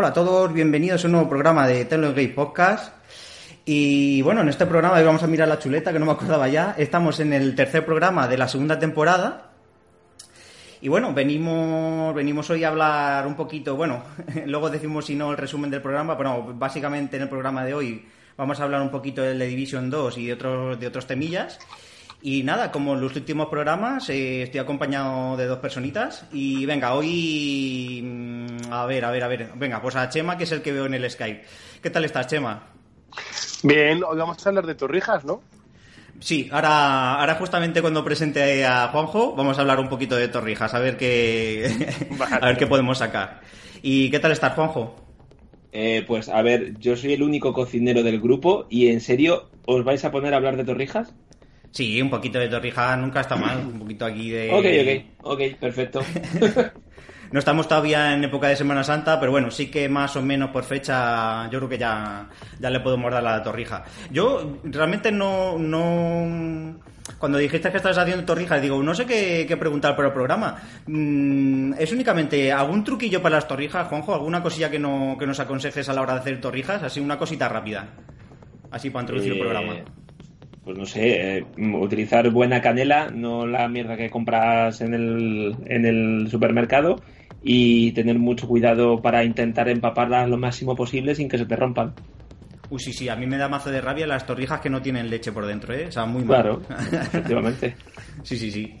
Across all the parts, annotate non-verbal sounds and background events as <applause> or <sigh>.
Hola a todos, bienvenidos a un nuevo programa de Gay Podcast. Y bueno, en este programa hoy vamos a mirar la chuleta, que no me acordaba ya. Estamos en el tercer programa de la segunda temporada. Y bueno, venimos, venimos hoy a hablar un poquito, bueno, <laughs> luego decimos si no el resumen del programa, pero básicamente en el programa de hoy vamos a hablar un poquito de The Division 2 y otros, de otros temillas. Y nada, como en los últimos programas, eh, estoy acompañado de dos personitas. Y venga, hoy. mm, A ver, a ver, a ver. Venga, pues a Chema, que es el que veo en el Skype. ¿Qué tal estás, Chema? Bien, hoy vamos a hablar de Torrijas, ¿no? Sí, ahora, ahora justamente cuando presente a Juanjo, vamos a hablar un poquito de Torrijas, a ver qué, Vale. <laughs> a ver qué podemos sacar. ¿Y qué tal estás, Juanjo? Eh, pues a ver, yo soy el único cocinero del grupo y en serio, ¿os vais a poner a hablar de torrijas? Sí, un poquito de Torrijas nunca está mal. Un poquito aquí de. Ok, ok, ok, perfecto. <laughs> No estamos todavía en época de Semana Santa, pero bueno, sí que más o menos por fecha, yo creo que ya, ya le podemos dar la torrija. Yo realmente no, no, cuando dijiste que estabas haciendo torrijas, digo, no sé qué, qué preguntar para el programa. Mm, ¿Es únicamente algún truquillo para las torrijas, Juanjo? ¿Alguna cosilla que, no, que nos aconsejes a la hora de hacer torrijas? Así, una cosita rápida. Así para introducir el Eh, programa. Pues no sé, eh, utilizar buena canela, no la mierda que compras en el, en el supermercado y tener mucho cuidado para intentar empaparlas lo máximo posible sin que se te rompan. Uy, sí, sí, a mí me da mazo de rabia las torrijas que no tienen leche por dentro, ¿eh? O sea, muy mal. Claro, <laughs> efectivamente. Sí, sí, sí.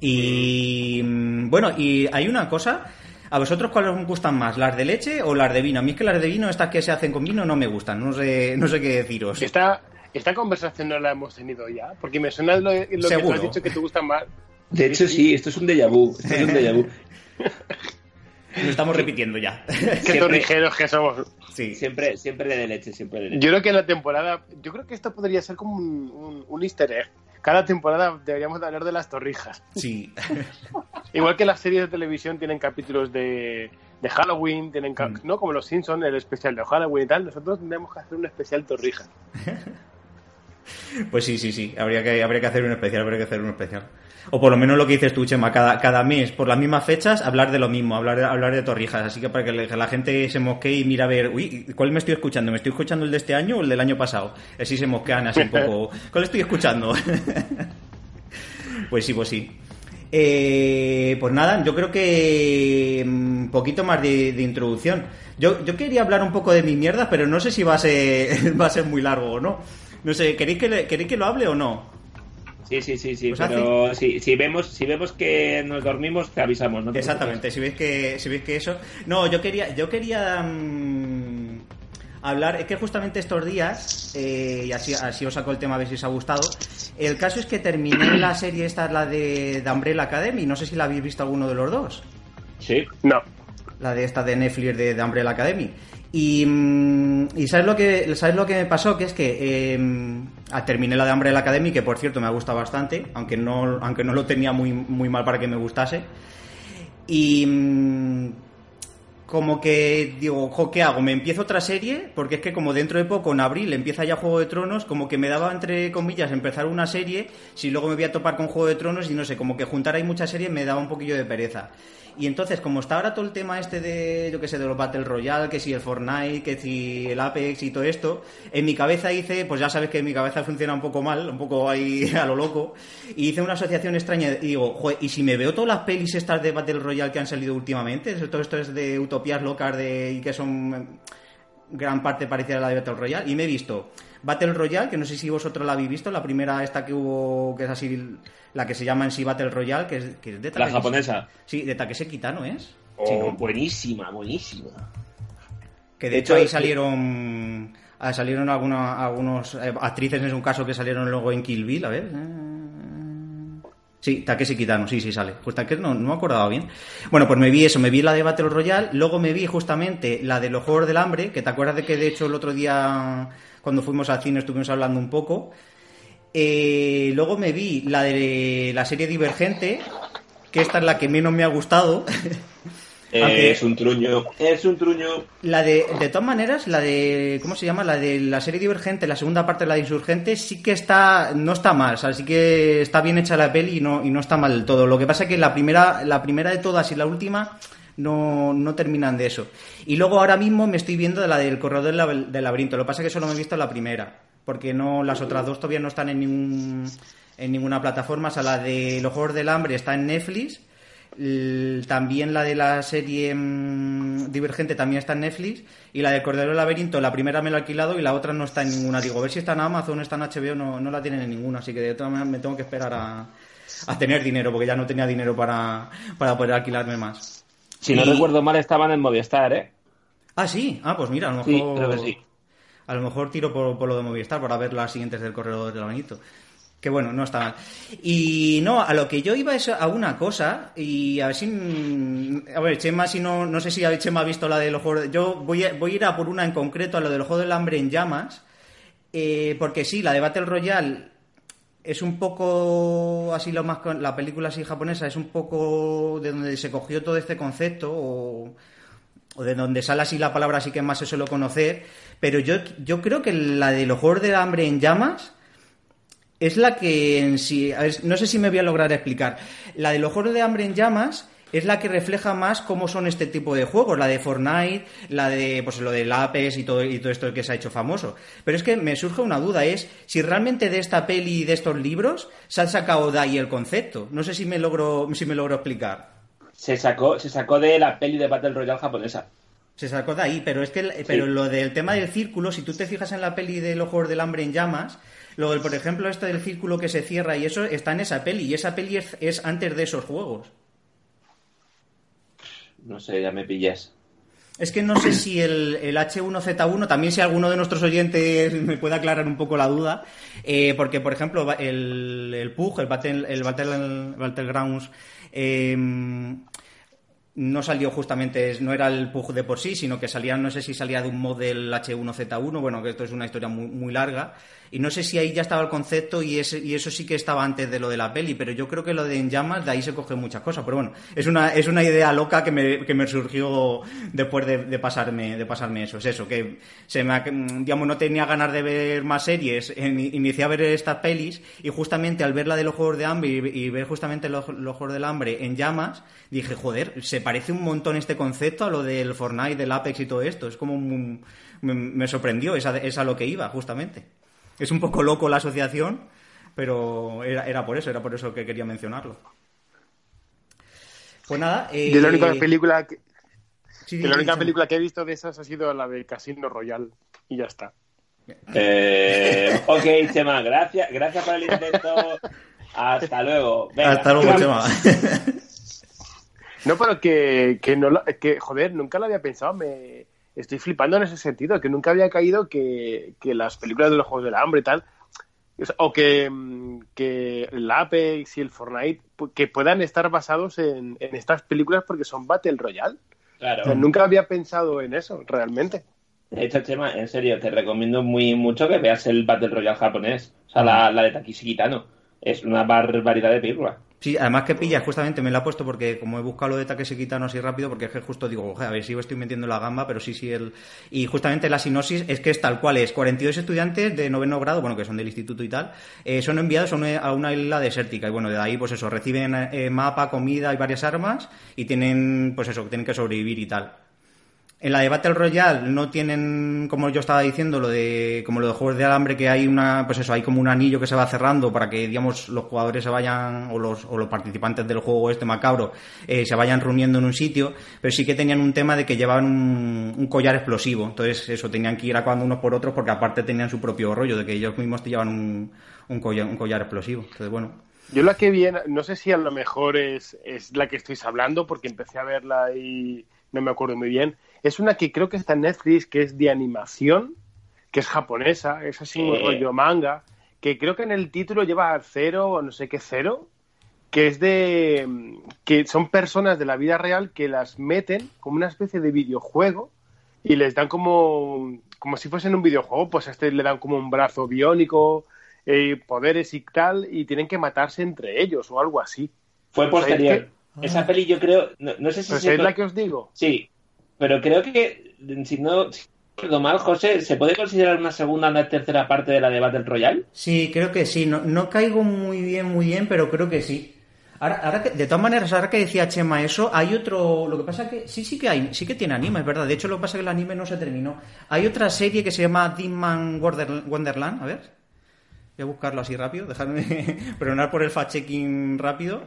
Y mm, bueno, y hay una cosa. ¿A vosotros cuáles os gustan más? ¿Las de leche o las de vino? A mí es que las de vino, estas que se hacen con vino, no me gustan. No sé, no sé qué deciros. Esta, esta conversación no la hemos tenido ya, porque me suena lo, lo que tú has dicho que te gusta más. De hecho, sí, esto es un déjà vu. Esto es un déjà vu. <laughs> Lo estamos repitiendo ya. <laughs> Qué torrijeros que somos. Sí. Siempre, siempre de leche, siempre de leche. Yo creo que en la temporada, yo creo que esto podría ser como un, un, un easter egg. Cada temporada deberíamos de hablar de las torrijas. Sí. <laughs> Igual que las series de televisión tienen capítulos de, de Halloween, tienen Mm. no como los Simpsons, el especial de Halloween y tal. Nosotros tendríamos que hacer un especial torrija. Pues sí, sí, sí. Habría que, habría que hacer un especial, habría que hacer un especial. O por lo menos lo que dices tú, Chema, cada, cada mes, por las mismas fechas, hablar de lo mismo, hablar, hablar de torrijas. Así que para que la gente se mosquee y mira a ver, uy, ¿cuál me estoy escuchando? ¿Me estoy escuchando el de este año o el del año pasado? Así se mosquean así un poco. <laughs> ¿Cuál estoy escuchando? <laughs> pues sí, pues sí. Eh, pues nada, yo creo que un poquito más de, de introducción. Yo, yo quería hablar un poco de mi mierda, pero no sé si va a ser, <laughs> va a ser muy largo o no. No sé, ¿queréis que, le- ¿queréis que lo hable o no? Sí, sí, sí, sí, Pues pero si, si vemos si vemos que nos dormimos, te avisamos, ¿no? te Exactamente, si veis que si veis que eso. No, yo quería yo quería mm, hablar, es que justamente estos días eh, y así así os saco el tema a ver si os ha gustado. El caso es que terminé <clears throat> la serie esta la de, de Umbrella Academy, no sé si la habéis visto alguno de los dos. Sí. No. la de esta de Netflix de, de Umbrella Academy. Y, mm, y ¿sabes lo que sabes lo que me pasó? Que es que eh, terminé la de Umbrella Academy, que por cierto me ha gustado bastante, aunque no, aunque no lo tenía muy, muy mal para que me gustase. Y mm, como que digo, jo, ¿qué hago? ¿Me empiezo otra serie? Porque es que como dentro de poco, en abril, empieza ya Juego de Tronos, como que me daba, entre comillas, empezar una serie, si luego me voy a topar con Juego de Tronos y no sé, como que juntar ahí muchas series me daba un poquillo de pereza. Y entonces, como está ahora todo el tema este de, yo que sé, de los Battle Royale, que si el Fortnite, que si el Apex y todo esto, en mi cabeza hice, pues ya sabes que en mi cabeza funciona un poco mal, un poco ahí <laughs> a lo loco, y hice una asociación extraña y digo, joder, ¿y si me veo todas las pelis estas de Battle Royale que han salido últimamente? Todo esto es de utopías locas de, y que son gran parte parecida a la de Battle Royale, y me he visto Battle Royale, que no sé si vosotros la habéis visto, la primera esta que hubo, que es así, la que se llama en sí Battle Royale, que es, que es de La Takeshi- japonesa. Sí, de Takeseki Kitano es. Sí, Oh, ¿no? buenísima, buenísima. Que de de hecho hecho, ahí sí. salieron ah, salieron algunos, algunos eh, actrices en un caso que salieron luego en Kill Bill, a ver. eh, Sí, Takeshi Kitano, sí, sí sale. Justo que no, no me acordaba bien. Bueno, pues me vi eso, me vi la de Battle Royale, luego me vi justamente la de los Juegos del Hambre, que te acuerdas de que de hecho el otro día cuando fuimos al cine estuvimos hablando un poco. Eh, luego me vi la de la serie Divergente, que esta es la que menos me ha gustado. <laughs> Eh, Es un truño. Es un truño. La de, de todas maneras, la de, ¿cómo se llama? La de la serie Divergente, la segunda parte de la de Insurgente, sí que está, no está mal, o sea, sí que está bien hecha la peli y no, y no está mal del todo. Lo que pasa es que la primera, la primera de todas y la última, no, no terminan de eso. Y luego ahora mismo me estoy viendo de la del corredor del, del laberinto. Lo que pasa es que solo me he visto la primera, porque no las otras dos todavía no están en ningún en ninguna plataforma. O sea, la de Los Juegos del Hambre está en Netflix. También la de la serie mm, Divergente también está en Netflix. Y la de Cordero del Laberinto, la primera me la he alquilado y la otra no está en ninguna. Digo, a ver si está en Amazon, está en HBO, no, no la tienen en ninguna. Así que de todas maneras me tengo que esperar a, a tener dinero, porque ya no tenía dinero para, para poder alquilarme más. Si no recuerdo mal, estaban en Movistar, ¿eh? Ah, sí. Ah, pues mira, a lo mejor. A lo mejor tiro por, por, lo de Movistar para ver las siguientes del Corredor del Laberinto. Que bueno, no está mal. Y no, a lo que yo iba es a una cosa, y a ver si. A ver, Chema, si no, no sé si Chema ha visto la de los juegos. Yo voy a, voy a ir a por una en concreto, a lo del juego del hambre en llamas, eh, porque sí, la de Battle Royale es un poco así lo más. La película así japonesa es un poco de donde se cogió todo este concepto, o, o de donde sale así la palabra, así que más se suele conocer. Pero yo, yo creo que la de los juegos del hambre en llamas es la que en sí, no sé si me voy a lograr explicar. La de los juegos de hambre en llamas es la que refleja más cómo son este tipo de juegos, la de Fortnite, la de pues lo del Apex y todo y todo esto que se ha hecho famoso. Pero es que me surge una duda es si realmente de esta peli y de estos libros se han sacado de ahí el concepto. No sé si me logro si me logro explicar. Se sacó se sacó de la peli de Battle Royale japonesa. Se sacó de ahí, pero es que pero lo del tema del círculo, si tú te fijas en la peli de los juegos del hambre en llamas, lo del, por ejemplo, esto del círculo que se cierra y eso está en esa peli. Y esa peli es, antes de esos juegos. No sé, ya me pillas. Es que no sé si el, H1Z1, también si alguno de nuestros oyentes me puede aclarar un poco la duda, eh, porque, por ejemplo, el, el PUG, el, Battle, el Battlegrounds, eh, no salió justamente, no era el PUG de por sí, sino que salía, no sé si salía de un mod del H1Z1, bueno, que esto es una historia muy, muy larga, y no sé si ahí ya estaba el concepto y, ese, y eso sí que estaba antes de lo de la peli, pero yo creo que lo de En Llamas, de ahí se coge muchas cosas, pero bueno, es una, es una idea loca que me, que me surgió después de, pasarme, de pasarme eso, es eso, que se me, digamos, no tenía ganas de ver más series, inicié a ver estas pelis, y justamente al ver la de los Juegos de Hambre y, ver justamente los, los Juegos del Hambre en Llamas, dije, joder, se parece un montón este concepto a lo del Fortnite, del Apex y todo esto. Es como me, sorprendió, es a, lo que iba, justamente. Es un poco loco la asociación, pero era, por eso, era por eso que quería mencionarlo. Pues nada. Eh, la única película que, la única película que he visto de esas ha sido la de Casino Royal y ya está. Eh, <laughs> ok, Chema, gracias, gracias por el intento. Hasta luego. Hasta luego, Chema. No, pero que, que no que, joder, nunca lo había pensado. Me estoy flipando en ese sentido, que nunca había caído que, las películas de los Juegos del Hambre y tal, o que, que el Apex y el Fortnite, que puedan estar basados en, estas películas porque son Battle Royale. Claro. nunca había pensado en eso, realmente. Hecho, Chema, en serio, te recomiendo muy mucho que veas el Battle Royale japonés. O sea, la, la de Takishi Kitano. Es una barbaridad de película. Sí, además que pilla, justamente me la he puesto porque como he buscado lo de Takeshi Kitano así rápido, porque es que justo digo, a ver si estoy metiendo la gamba, pero sí, sí, el... Y justamente la sinopsis es que es tal cual es, 42 estudiantes de noveno grado, bueno, que son del instituto y tal, eh, son enviados a una, isla desértica y bueno, de ahí pues eso, reciben eh, mapa, comida y varias armas y tienen, pues eso, tienen que sobrevivir y tal. En la de Battle Royale no tienen, como yo estaba diciendo, lo de como lo de juegos de alambre que hay una, pues eso, hay como un anillo que se va cerrando para que digamos los jugadores se vayan o los, o los participantes del juego este macabro eh, se vayan reuniendo en un sitio, pero sí que tenían un tema de que llevaban un, collar explosivo, entonces eso tenían que ir acabando unos por otros porque aparte tenían su propio rollo de que ellos mismos te llevan un, un collar, un collar explosivo, entonces bueno. Yo la que vi, no sé si a lo mejor es, es la que estáis hablando porque empecé a verla y no me acuerdo muy bien es una que creo que está en Netflix, que es de animación, que es japonesa, es así un rollo manga, que creo que en el título lleva cero o no sé qué cero, que es de que son personas de la vida real que las meten como una especie de videojuego y les dan como como si fuesen un videojuego, pues a este le dan como un brazo biónico, eh, poderes y tal, y tienen que matarse entre ellos o algo así. Fue posterior. Esa peli yo creo, no, sé si... Pues es la que os digo. Sí, pero creo que, si no recuerdo mal, José, ¿se puede considerar una segunda o una tercera parte de la de Battle Royale? Sí, creo que sí. No, no caigo muy bien, muy bien, pero creo que sí. Ahora, de todas maneras, ahora que decía Chema eso, hay otro. Lo que pasa que sí, sí que hay, sí que tiene anime, es verdad. De hecho, lo que pasa es que el anime no se terminó. Hay otra serie que se llama Demon Wonderland. A ver, voy a buscarlo así rápido. Dejadme <laughs> perdonar por el fact-checking rápido.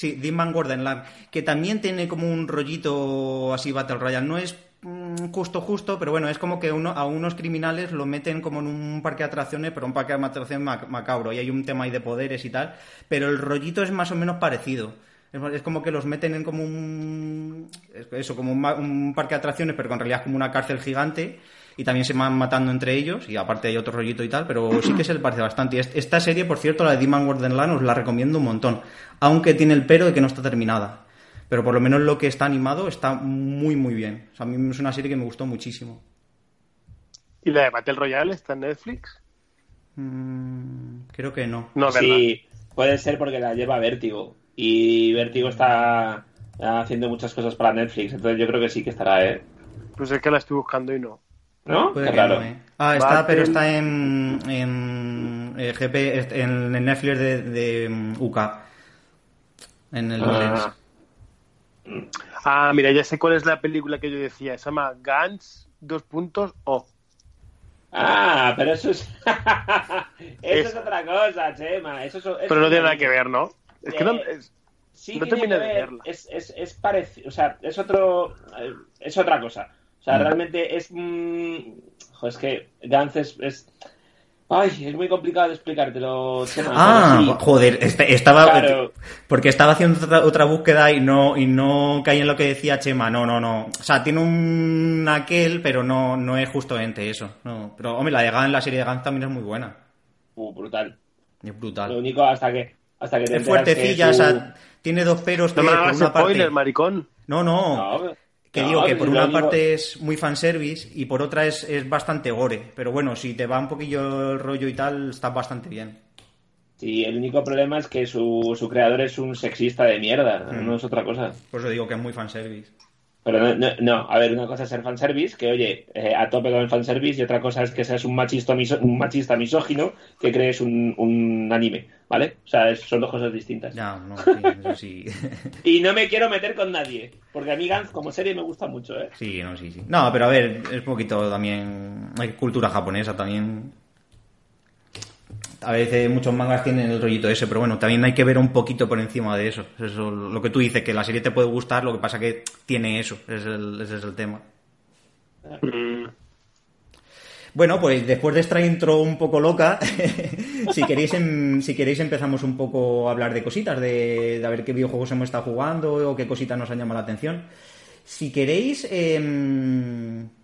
Sí, Demon Wonderland, que también tiene como un rollito así Battle Royale. No es Mm, justo, justo, pero bueno, es como que uno, a unos criminales lo meten como en un parque de atracciones, pero un parque de atracciones macabro, y hay un tema ahí de poderes y tal, pero el rollito es más o menos parecido. Es, como que los meten en como un. Eso, como un, parque de atracciones, pero en realidad es como una cárcel gigante. Y también se van matando entre ellos. Y aparte hay otro rollito y tal. Pero sí que se le parece bastante. Y esta serie, por cierto, la de Demon Wonderland, os la recomiendo un montón. Aunque tiene el pero de que no está terminada pero por lo menos lo que está animado está muy, muy bien. O sea, a mí es una serie que me gustó muchísimo. ¿Y la de Battle Royale está en Netflix? Mm, creo que no. No, sí, puede ser porque la lleva Vértigo. Y Vértigo está haciendo muchas cosas para Netflix, entonces yo creo que sí que estará, ¿eh? Pues es que la estoy buscando y no. ¿No? Qué raro. ¿eh? Ah, está, pero está en, en eh, GP, en, Netflix de, de UK. En el ah. Ah, mira, ya sé cuál es la película que yo decía. Se llama Gans, dos puntos, O. Ah, pero eso es. <laughs> eso es... otra cosa, Chema. Eso pero no tiene nada que ver, ¿no? Es que no. Eh, sí no terminé de verla. Es, es, es parecido. O sea, es otro. Eh, es otra cosa. O sea, mm. realmente es. Mmm... es que Gans es Ay, es muy complicado de explicártelo. ah, joder, este, estaba porque estaba haciendo otra, búsqueda y no y no caí en lo que decía Chema. No, no, no. O sea, tiene un aquel, pero no no es justamente eso. No, pero hombre, la de Gans, la serie de Gans también es muy buena. Uh, brutal. Es brutal. Lo único hasta que hasta que te es fuertecilla, o sea, tiene dos peros no me por una spoiler, maricón. No, no. no que digo que por una parte es muy fanservice y por otra es, es bastante gore. Pero bueno, si te va un poquillo el rollo y tal, está bastante bien. Sí, el único problema es que su, su creador es un sexista de mierda, mm. no es otra cosa. Por eso digo que es muy fanservice. Pero no, no, a ver, una cosa es ser fanservice, que oye, eh, a tope con el fanservice, y otra cosa es que seas un machista, un machista misógino que crees un, un anime, ¿vale? O sea, son dos cosas distintas. Ya, no, sí, eso sí. <laughs> y no me quiero meter con nadie, porque a mí Gantz como serie me gusta mucho, ¿eh? Sí, no, sí, sí. No, pero a ver, es poquito también, hay cultura japonesa también, a veces muchos mangas tienen el rollito ese, pero bueno, también hay que ver un poquito por encima de eso. Eso lo que tú dices, que la serie te puede gustar, lo que pasa que tiene eso, ese es el, tema. Mm. Bueno, pues después de esta intro un poco loca, <laughs> si queréis em, si queréis empezamos un poco a hablar de cositas, de, a ver qué videojuegos hemos estado jugando o qué cositas nos han llamado la atención. Si queréis, Mm,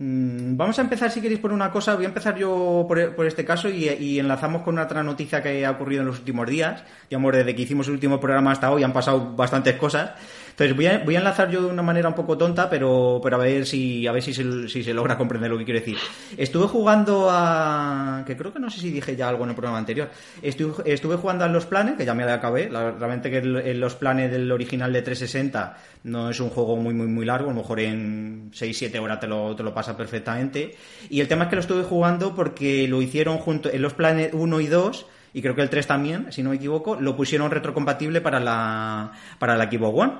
vamos a empezar, si queréis, por una cosa. Voy a empezar yo por, este caso y, enlazamos con otra noticia que ha ocurrido en los últimos días. Digamos, desde que hicimos el último programa hasta hoy han pasado bastantes cosas. Entonces voy a, voy a enlazar yo de una manera un poco tonta, pero, pero a ver si a ver si se, si se logra comprender lo que quiero decir. Estuve jugando a... que creo que no sé si dije ya algo en el programa anterior. Estuve, estuve jugando a Los Planes, que ya me acabé. realmente que Los Planes del original de 360 no es un juego muy, muy, muy largo. A lo mejor en 6-7 horas te lo, te lo pasa perfectamente. Y el tema es que lo estuve jugando porque lo hicieron junto en Los Planes 1 y 2 y creo que el 3 también, si no me equivoco, lo pusieron retrocompatible para la, para la Xbox One.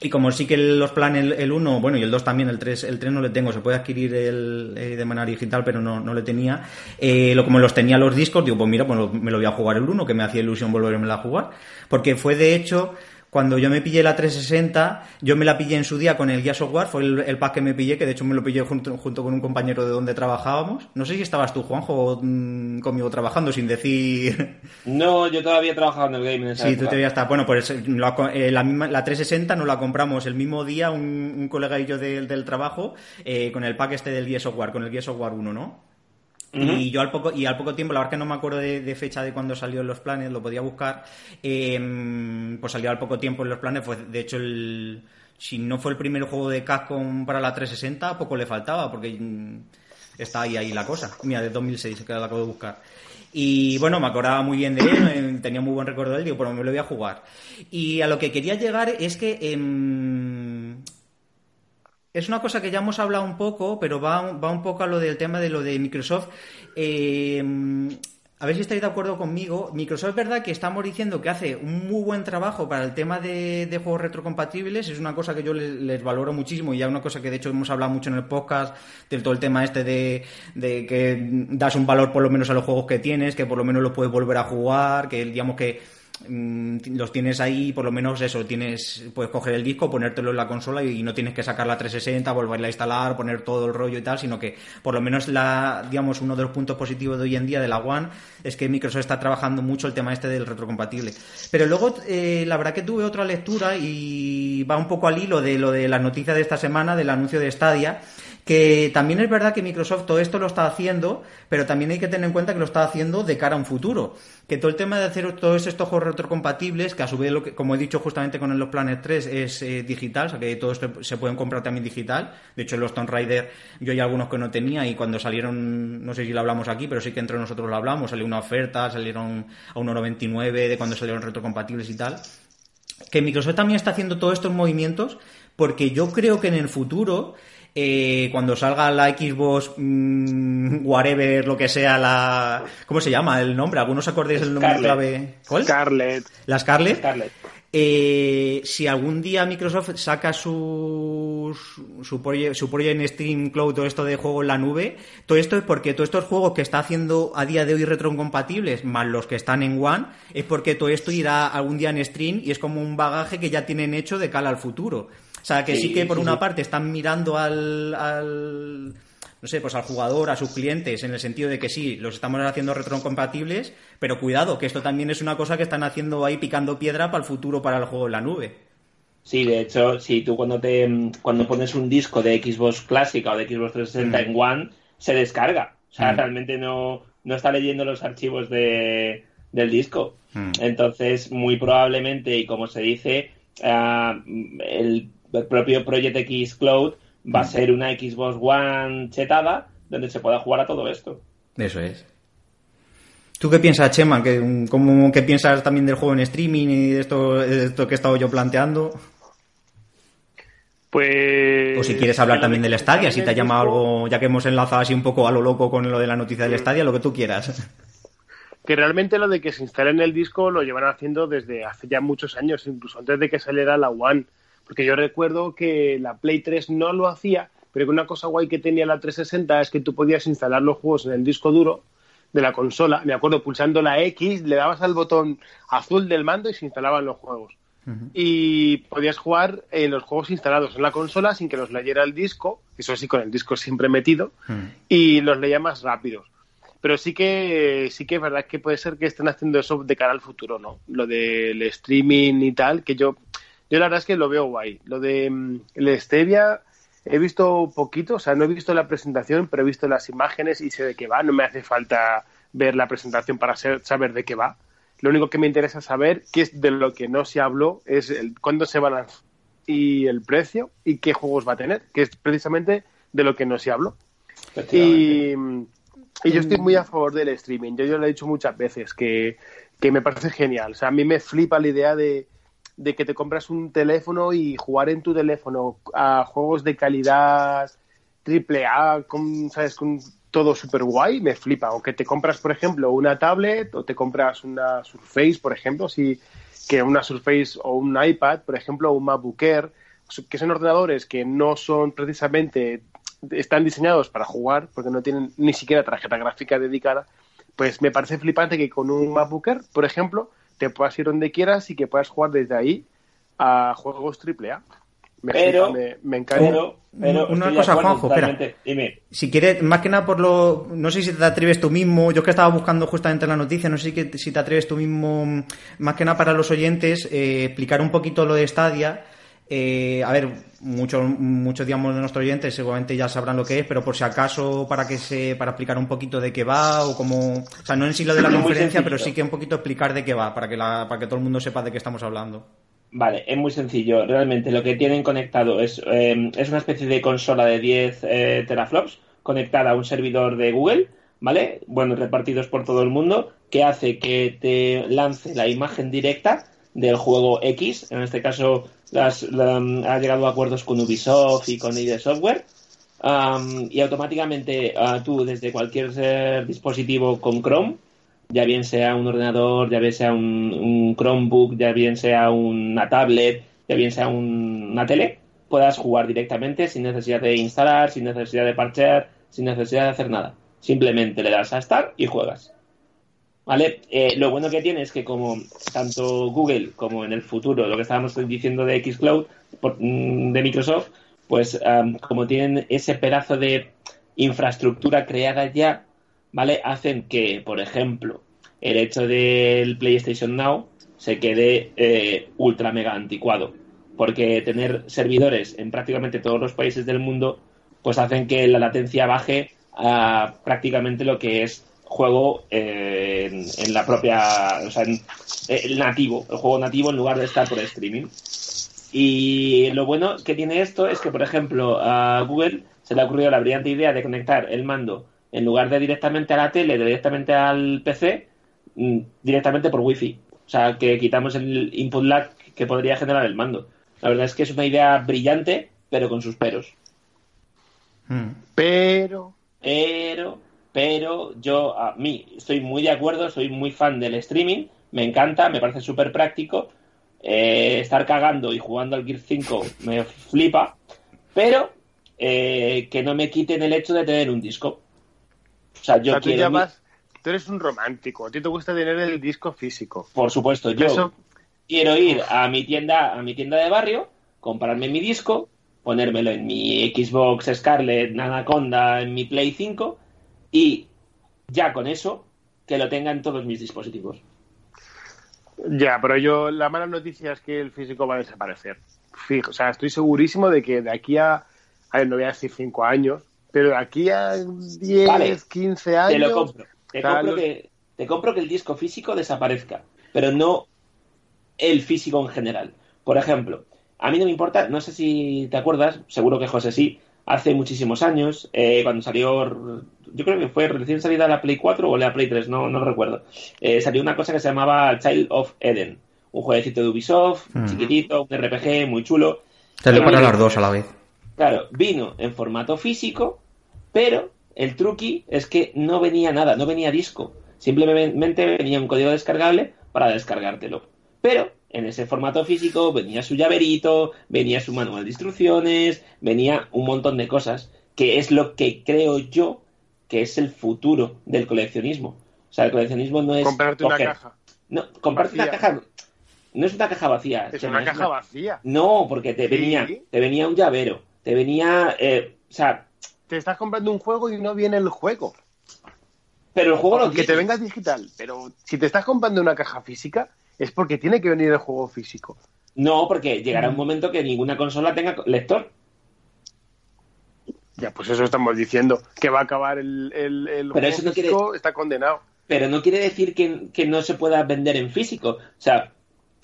Y como sí que los planes, el 1, bueno, y el 2 también, el 3, el 3 no le tengo, se puede adquirir el, eh, de manera digital, pero no, no le tenía. Eh, lo, como los tenía los discos, digo, pues mira, pues me lo voy a jugar el 1, que me hacía ilusión volverme a jugar. Porque fue de hecho cuando yo me pillé la 360, yo me la pillé en su día con el Gears Software, fue el, pack que me pillé, que de hecho me lo pillé junto, junto, con un compañero de donde trabajábamos. No sé si estabas tú, Juanjo, mm, conmigo trabajando, sin decir... <laughs> No, yo todavía trabajaba en el game. En sí, tú todavía estás. Bueno, pues eh, la, la, 360 nos la compramos el mismo día, un, colega y yo del trabajo, eh, con el pack este del Gears Software, con el Gears Software 1, ¿no? Y yo al poco, y al poco tiempo, la verdad que no me acuerdo de, fecha de cuando salió en los planes, lo podía buscar, em, pues salió al poco tiempo en los planes, pues de hecho el, si no fue el primer juego de Capcom para la 360, poco le faltaba, porque mm, está ahí, ahí la cosa. Mira, de 2006, que la acabo de buscar. Y bueno, me acordaba muy bien de él, eh, tenía muy buen recuerdo de él, digo, pero me lo voy a jugar. Y a lo que quería llegar es que em, es una cosa que ya hemos hablado un poco, pero va, va un poco a lo del tema de lo de Microsoft. Eh, a ver si estáis de acuerdo conmigo. Microsoft es verdad que estamos diciendo que hace un muy buen trabajo para el tema de, juegos retrocompatibles. Es una cosa que yo les, valoro muchísimo y ya una cosa que de hecho hemos hablado mucho en el podcast del todo el tema este de, de, que das un valor por lo menos a los juegos que tienes, que por lo menos los puedes volver a jugar, que digamos que los tienes ahí, por lo menos eso, tienes, puedes coger el disco, ponértelo en la consola y no tienes que sacar la 360, volverla a instalar, poner todo el rollo y tal, sino que por lo menos la, digamos, uno de los puntos positivos de hoy en día de la One es que Microsoft está trabajando mucho el tema este del retrocompatible. Pero luego, eh, la verdad que tuve otra lectura y va un poco al hilo de lo de las noticias de esta semana, del anuncio de Stadia, que también es verdad que Microsoft todo esto lo está haciendo, pero también hay que tener en cuenta que lo está haciendo de cara a un futuro. Que todo el tema de hacer todos estos juegos retrocompatibles, que a su vez, lo que, como he dicho justamente con los Planet 3, es eh, digital, o sea que todo esto se pueden comprar también digital. De hecho, los Tomb Raider yo hay algunos que no tenía y cuando salieron, no sé si lo hablamos aquí, pero sí que entre nosotros lo hablamos, salió una oferta, salieron a 1,99 de cuando salieron retrocompatibles y tal. Que Microsoft también está haciendo todos estos movimientos porque yo creo que en el futuro eh, cuando salga la Xbox, mm, whatever, lo que sea, la. ¿Cómo se llama el nombre? ¿Algunos acordáis el nombre clave? ¿Cuál? Scarlett. ¿La Scarlett? Eh, si algún día Microsoft saca su, su, su Project Stream Cloud, todo esto de juego en la nube, todo esto es porque todos estos juegos que está haciendo a día de hoy retrocompatibles, más los que están en One, es porque todo esto irá algún día en stream y es como un bagaje que ya tienen hecho de cara al futuro. O sea, que sí, que por una parte están mirando al, al, no sé, pues al jugador, a sus clientes, en el sentido de que sí, los estamos haciendo retrocompatibles, pero cuidado, que esto también es una cosa que están haciendo ahí picando piedra para el futuro para el juego en la nube. Sí, de hecho, si tú cuando te cuando pones un disco de Xbox clásica o de Xbox 360 en One, se descarga. O sea, mm. realmente no, no está leyendo los archivos de, del disco. Mm. Entonces, muy probablemente, y como se dice, ah, el el propio Project X Cloud va a mm. ser una Xbox One chetada donde se pueda jugar a todo esto. Eso es. ¿Tú qué piensas, Chema? ¿Qué, cómo, ¿Qué piensas también del juego en streaming y de esto, esto que he estado yo planteando? Pues. O si quieres hablar también del Stadia, si te ha llamado algo, ya que hemos enlazado así un poco a lo loco con lo de la noticia del Stadia, lo que tú quieras. Que realmente lo de que se instale en el disco lo llevan haciendo desde hace ya muchos años, incluso antes de que saliera la One. Porque yo recuerdo que la Play 3 no lo hacía, pero que una cosa guay que tenía la 360 es que tú podías instalar los juegos en el disco duro de la consola. Me acuerdo pulsando la X, le dabas al botón azul del mando y se instalaban los juegos. Y podías jugar en los juegos instalados en la consola sin que los leyera el disco, eso sí, con el disco siempre metido, y los leía más rápidos. Pero sí que sí que es verdad que puede ser que estén haciendo eso de cara al futuro, ¿no? Lo del streaming y tal, que yo yo la verdad es que lo veo guay. Lo de mm, el Stevia he visto poquito, o sea, no he visto la presentación, pero he visto las imágenes y sé de qué va. No me hace falta ver la presentación para saber de qué va. Lo único que me interesa saber, que es de lo que no se habló, es el, cuándo se va a lanzar y el precio y qué juegos va a tener, que es precisamente de lo que no se habló. Y, y, yo estoy muy a favor del streaming. Yo, yo lo he dicho muchas veces, que, que me parece genial. O sea, a mí me flipa la idea de, de que te compras un teléfono y jugar en tu teléfono a juegos de calidad triple A, con, ¿sabes? Con todo super guay, me flipa. O que te compras, por ejemplo, una tablet o te compras una Surface, por ejemplo, si que una Surface o un iPad, por ejemplo, o un MacBook Air, que son ordenadores que no son precisamente, están diseñados para jugar, porque no tienen ni siquiera tarjeta gráfica dedicada, pues me parece flipante que con un MacBook Air, por ejemplo, te puedas ir donde quieras y que puedas jugar desde ahí a juegos AAA. Me, pero, me, encanta. una cosa, Juanjo, espera. Si quieres, más que nada por lo. No sé si te atreves tú mismo. Yo que estaba buscando justamente la noticia, no sé si te atreves tú mismo, más que nada para los oyentes, eh, explicar un poquito lo de Stadia eh, a ver, muchos, muchos digamos de nuestros oyentes seguramente ya sabrán lo que es, pero por si acaso para que se, para explicar un poquito de qué va o cómo, o sea, no en sí lo de la conferencia, pero sí que un poquito explicar de qué va para que la, para que todo el mundo sepa de qué estamos hablando. Vale, es muy sencillo. Realmente lo que tienen conectado es, eh, es una especie de consola de 10 eh, teraflops conectada a un servidor de Google, ¿vale? Bueno, repartidos por todo el mundo, que hace que te lance la imagen directa del juego X, en este caso las, ha llegado a acuerdos con Ubisoft y con ID Software. y automáticamente ah, tú desde cualquier dispositivo con Chrome ya bien sea un ordenador, ya bien sea un, Chromebook, ya bien sea una tablet, ya bien sea una tele, puedas jugar directamente sin necesidad de instalar, sin necesidad de parchear, sin necesidad de hacer nada. Simplemente le das a Start y juegas. ¿Vale? Eh, lo bueno que tiene es que como tanto Google como en el futuro, lo que estábamos diciendo de Xcloud mm, de Microsoft, pues como tienen ese pedazo de infraestructura creada ya, ¿vale? Hacen que, por ejemplo, el hecho del PlayStation Now se quede eh, ultra mega anticuado. Porque tener servidores en prácticamente todos los países del mundo, pues hacen que la latencia baje a prácticamente lo que es juego eh, en, la propia, o sea, en, el nativo, el juego nativo en lugar de estar por streaming. Y lo bueno que tiene esto es que, por ejemplo, a Google se le ha ocurrido la brillante idea de conectar el mando en lugar de directamente a la tele, directamente al PC, mm, directamente por Wi-Fi. O sea, que quitamos el input lag que podría generar el mando. La verdad es que es una idea brillante, pero con sus peros. Hmm. Pero. Pero, pero yo a mí estoy muy de acuerdo, soy muy fan del streaming, me encanta, me parece súper práctico. Eh, estar cagando y jugando al Gear 5 me flipa, pero eh, que no me quiten el hecho de tener un disco. O sea, yo quiero. Tú, eres un romántico, a ti te gusta tener el disco físico. Por supuesto, yo quiero ir a mi tienda, a mi tienda de barrio, comprarme mi disco, ponérmelo en mi Xbox Scarlet, Anaconda, en mi Play 5 y ya con eso que lo tenga en todos mis dispositivos. Ya, pero yo la mala noticia es que el físico va a desaparecer. Fijo, o sea, estoy segurísimo de que de aquí a a ver, no voy a decir 5 años, pero aquí a 10, 15 años. Te lo compro. Te compro, que, te compro que el disco físico desaparezca, pero no el físico en general. Por ejemplo, a mí no me importa, no sé si te acuerdas, seguro que José sí, hace muchísimos años, eh, cuando salió, yo creo que fue recién salida la Play 4 o la Play 3, no, no recuerdo, eh, salió una cosa que se llamaba Child of Eden, un jueguecito de Ubisoft, mm. chiquitito, un RPG muy chulo. Salió para las dos a la vez. Claro, vino en formato físico, pero el truqui es que no venía nada, no venía disco. Simplemente venía un código descargable para descargártelo. Pero en ese formato físico venía su llaverito, venía su manual de instrucciones, venía un montón de cosas, que es lo que creo yo que es el futuro del coleccionismo. O sea, el coleccionismo no es... Comprarte una caja. No, comprarte una caja no es una caja vacía. Es una caja vacía. No, porque te venía, te venía un llavero, te venía, eh, o sea... Te estás comprando un juego y no viene el juego. Pero el juego lo Que te venga digital, pero si te estás comprando una caja física es porque tiene que venir el juego físico. No, porque llegará un mm. momento que ninguna consola tenga lector. Ya, pues eso estamos diciendo, que va a acabar el, el, juego físico, está condenado. Pero no quiere decir que, que, no se pueda vender en físico. O sea,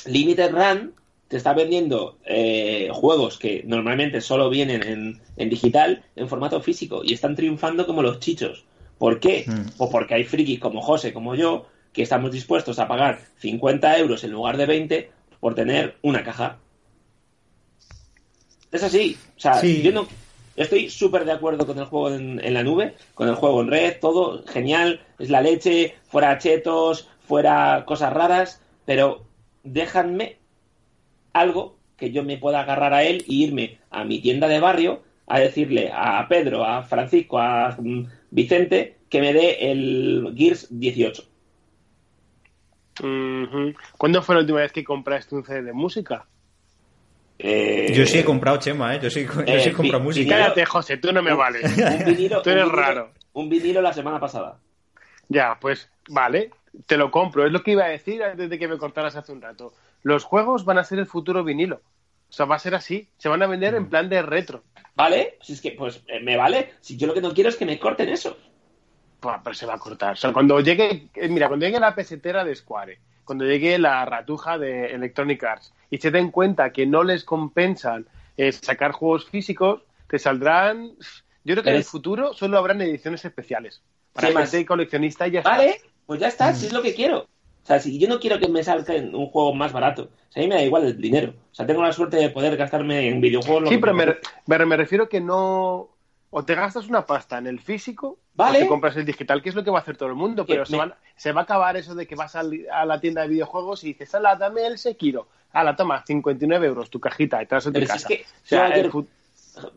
Limited Run te está vendiendo eh, juegos que normalmente solo vienen en, digital en formato físico y están triunfando como los chichos. ¿Por qué? Mm. O porque hay frikis como José, como yo, que estamos dispuestos a pagar 50 euros en lugar de 20 por tener una caja. Es así. O sea, yo no. Estoy súper de acuerdo con el juego en, en, la nube, con el juego en red, todo genial, es la leche, fuera chetos, fuera cosas raras, pero déjanme algo que yo me pueda agarrar a él e irme a mi tienda de barrio a decirle a Pedro, a Francisco, a mm, Vicente que me dé el Gears 18. ¿Cuándo fue la última vez que compraste un CD de música? Eh, yo sí he comprado Chema, ¿eh? Yo sí, he eh, comprado música. Cállate, José, tú no me vales. <laughs> tú eres raro. Un vinilo la semana pasada. Ya, pues vale, te lo compro. Es lo que iba a decir antes de que me cortaras hace un rato los juegos van a ser el futuro vinilo. O sea, va a ser así. Se van a vender en plan de retro. ¿Vale? Si es que, pues, eh, me vale. Si yo lo que no quiero es que me corten eso. Pero se va a cortar. O sea, cuando llegue, eh, mira, cuando llegue la pesetera de Square, cuando llegue la ratuja de Electronic Arts y se den cuenta que no les compensan eh, sacar juegos físicos, te saldrán. Yo creo que en el futuro solo habrán ediciones especiales. Para gente y coleccionista y ya Vale, pues ya está, si es lo que quiero. O sea, si yo no quiero que me salga un juego más barato, o sea, a mí me da igual el dinero. O sea, tengo la suerte de poder gastarme en videojuegos. Sí, pero me, me, refiero que no. O te gastas una pasta en el físico Vale. o te compras el digital, que es lo que va a hacer todo el mundo, pero se, van- se va a acabar eso de que vas a la tienda de videojuegos y dices, ala, dame el Sekiro. Ala, toma, 59 euros tu cajita y te vas a tu Pero si casa. es que O sea, yo ayer- el fut-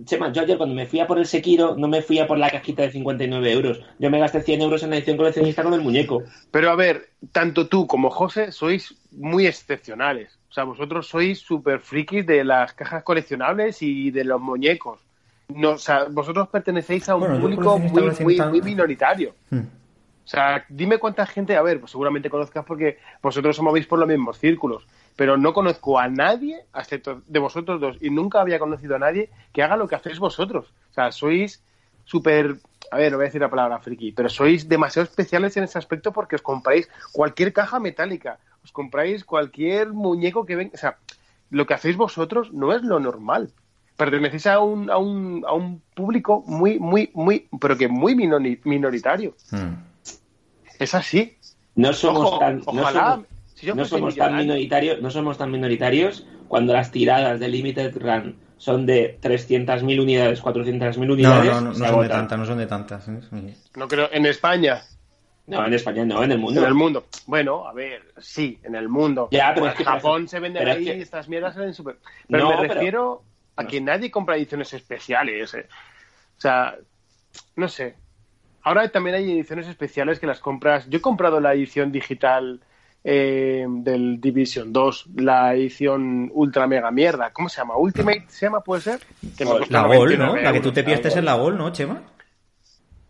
Chema, yo ayer cuando me fui a por el Sekiro, no me fui a por la cajita de 59 euros. Yo me gasté 100 euros en la edición coleccionista con el muñeco. Pero a ver, tanto tú como José sois muy excepcionales. O sea, vosotros sois súper frikis de las cajas coleccionables y de los muñecos. No, o sea, vosotros pertenecéis a un Bueno, público muy minoritario. Hmm. O sea, dime cuánta gente, a ver, pues seguramente conozcas porque vosotros os movéis por los mismos círculos, pero no conozco a nadie, excepto de vosotros dos, y nunca había conocido a nadie que haga lo que hacéis vosotros. O sea, sois súper, a ver, no voy a decir la palabra friki, pero sois demasiado especiales en ese aspecto porque os compráis cualquier caja metálica, os compráis cualquier muñeco que venga, o sea, lo que hacéis vosotros no es lo normal. Pertenecéis a un, a un, a un público muy, muy, muy, pero que muy minori- minoritario. Hmm. Es así. No somos Ojo, tan, no ojalá, somos, si yo no somos tan minoritarios, no somos tan minoritarios cuando las tiradas de Limited Run son de 300.000 unidades, 400.000 No, unidades. no, no, no se son de tantas, no son de tantas. ¿eh? No creo, en España, No, en España no, en el mundo. en el mundo. Bueno, a ver, sí, en el mundo. Ya, pero Pues es que- Japón se venden pero es ahí que- estas mierdas salen súper. Pero No, me pero- refiero a que sé. nadie compra ediciones especiales. eh. O sea, no sé. Ahora también hay ediciones especiales que las compras. Yo he comprado la edición digital eh, del Division 2, la edición ultra mega mierda. ¿Cómo se llama? Ultimate se llama, puede ser. Que me costó La Gol, 99 ¿no? La que tú te euros. pillaste es la Gol, ¿no, Chema?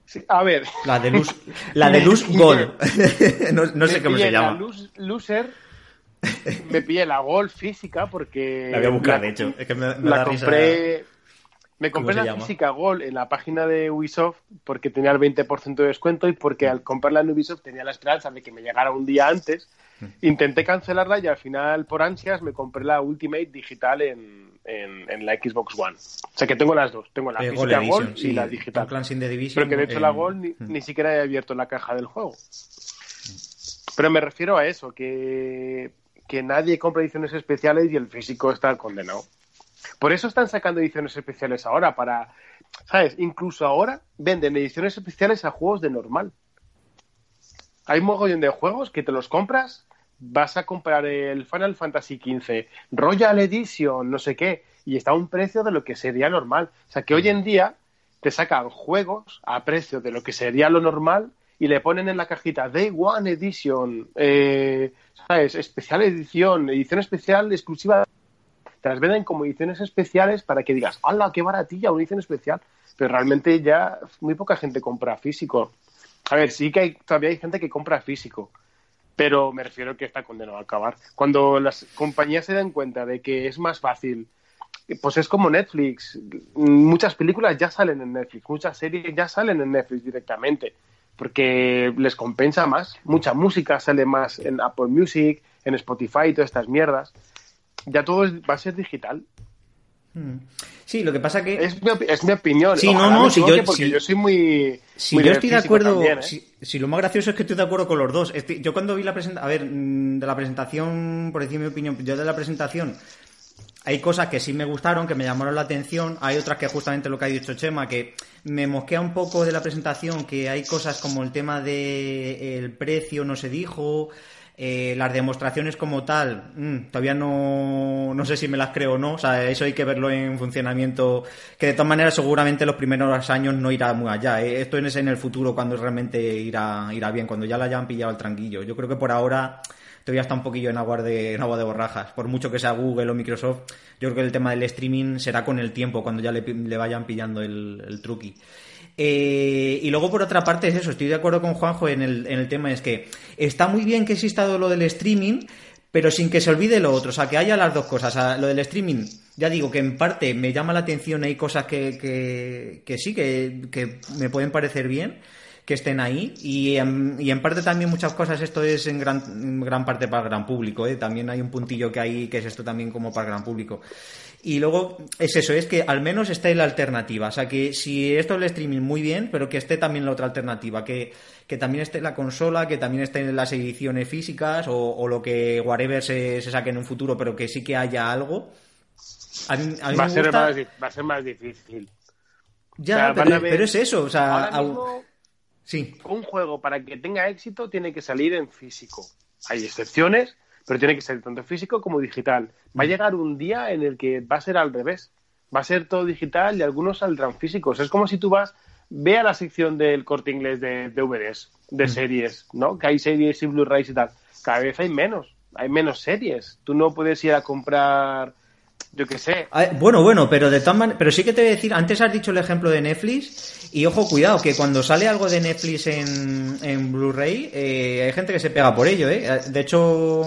Sí, a ver, La de Luz, la <laughs> de Luz Gol. <laughs> no, no sé cómo se la llama. Luz- Loser, <laughs> me pillé la Gol física porque... La voy a buscar, la- de hecho. Es que me, me la da risa. compré... Me compré ¿Cómo se la llama? física Gol en la página de Ubisoft porque tenía el 20% de descuento y porque al comprarla en Ubisoft tenía la esperanza de que me llegara un día antes. Mm. Intenté cancelarla y al final, por ansias, me compré la Ultimate digital en, en, en la Xbox One. O sea que tengo las dos. Tengo la Eh, física Gol Edition, y sí, la digital. Division. Pero que de hecho eh, la Gol ni, mm. ni siquiera he abierto la caja del juego. Pero me refiero a eso, que, que nadie compra ediciones especiales y el físico está condenado. Por eso están sacando ediciones especiales ahora, para, ¿sabes? Incluso ahora venden ediciones especiales a juegos de normal. Hay un mogollón de juegos que te los compras, vas a comprar el Final Fantasy XV, Royal Edition, no sé qué, y está a un precio de lo que sería normal. O sea que hoy en día te sacan juegos a precio de lo que sería lo normal y le ponen en la cajita Day One Edition, eh, ¿sabes? Especial edición, edición especial exclusiva. Te las venden como ediciones especiales para que digas, ¡hala, qué baratilla, una edición especial! Pero realmente ya muy poca gente compra físico. A ver, sí que hay, todavía hay gente que compra físico, pero me refiero que está condenado a acabar. Cuando las compañías se dan cuenta de que es más fácil, pues es como Netflix. Muchas películas ya salen en Netflix, muchas series ya salen en Netflix directamente, porque les compensa más. Mucha música sale más en Apple Music, en Spotify y todas estas mierdas. Ya todo es- va a ser digital. Mm. Sí, lo que pasa que. Es mi, es mi opinión. Sí, no, Ojalá no, si yo- porque si- yo soy muy. Si muy yo estoy de acuerdo, también, ¿eh? si, si lo más gracioso es que estoy de acuerdo con los dos. Estoy- yo cuando vi la presentación, a ver, mm, de la presentación, por decir mi opinión, yo de la presentación, hay cosas que sí me gustaron, que me llamaron la atención, hay otras que justamente lo que ha dicho Chema, que me mosquea un poco de la presentación, que hay cosas como el tema de el precio no se dijo, eh, las demostraciones como tal, mm, todavía no, no sé si me las creo o no, o sea, eso hay que verlo en funcionamiento, que de todas maneras seguramente los primeros años no irá muy allá, ¿eh? esto es en el futuro cuando realmente irá, irá bien, cuando ya la hayan pillado el tranquillo. Yo creo que por ahora todavía está un poquillo en agua de, en agua de borrajas, por mucho que sea Google o Microsoft, yo creo que el tema del streaming será con el tiempo, cuando ya le, le vayan pillando el, el truqui. Eh, y luego por otra parte es eso, estoy de acuerdo con Juanjo en el, en el tema, es que está muy bien que exista lo del streaming, pero sin que se olvide lo otro, o sea, que haya las dos cosas. Lo del streaming, ya digo que en parte me llama la atención, hay cosas que, que, que sí, que, que me pueden parecer bien que estén ahí y en, y en parte también muchas cosas esto es en gran, en gran parte para el gran público ¿eh? también hay un puntillo que hay que es esto también como para el gran público y luego es eso es que al menos esté la alternativa o sea que si esto es el streaming muy bien pero que esté también la otra alternativa que, que también esté la consola que también estén las ediciones físicas o, o lo que whatever se, se saque en un futuro pero que sí que haya algo a mí, a mí va, me a ser gusta- más, di- va a ser más difícil. Ya, O sea, pero, ver- es eso, o sea, Ahora mismo, sí. un juego para que tenga éxito tiene que salir en físico. Hay excepciones, pero tiene que ser tanto físico como digital. Va a llegar un día en el que va a ser al revés. Va a ser todo digital y algunos saldrán físicos. Es como si tú vas, ve a la sección del corte inglés de DVDs, de series, ¿no? Que hay series y Blu-rays y tal. Cada vez hay menos, hay menos series. Tú no puedes ir a comprar, yo qué sé, Ah, Bueno, bueno, pero de todas maneras, pero sí que te voy a decir, antes has dicho el ejemplo de Netflix y ojo, cuidado, que cuando sale algo de Netflix en, en Blu-ray, eh, hay gente que se pega por ello, ¿eh? De hecho,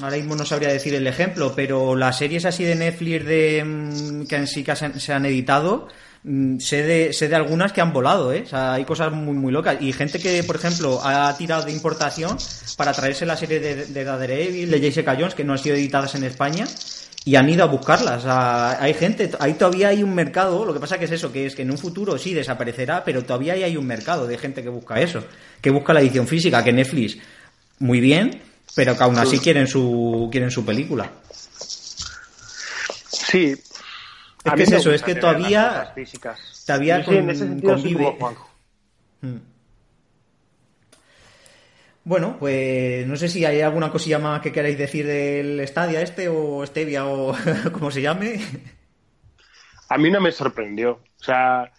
ahora mismo no sabría decir el ejemplo, pero las series así de Netflix de, mm, que en sí que se, han editado, mm, sé de, sé de algunas que han volado, ¿eh? O sea, hay cosas muy, muy locas. Y gente que, por ejemplo, ha tirado de importación para traerse la serie de, de Daredevil, de Jessica Jones, que no han sido editadas en España, y han ido a buscarlas. Hay gente, ahí todavía hay un mercado, lo que pasa que es eso, que es que en un futuro sí desaparecerá, pero todavía ahí hay un mercado de gente que busca eso, que busca la edición física, que Netflix, muy bien, pero que aún así quieren su, quieren su película. sí. Es A que es eso, es que todavía- todavía en ese convive- como Juanjo. Bueno, pues no sé si hay alguna cosilla más que queráis decir del Stadia este o Stevia o <laughs> como se llame. A mí no me sorprendió. O sea,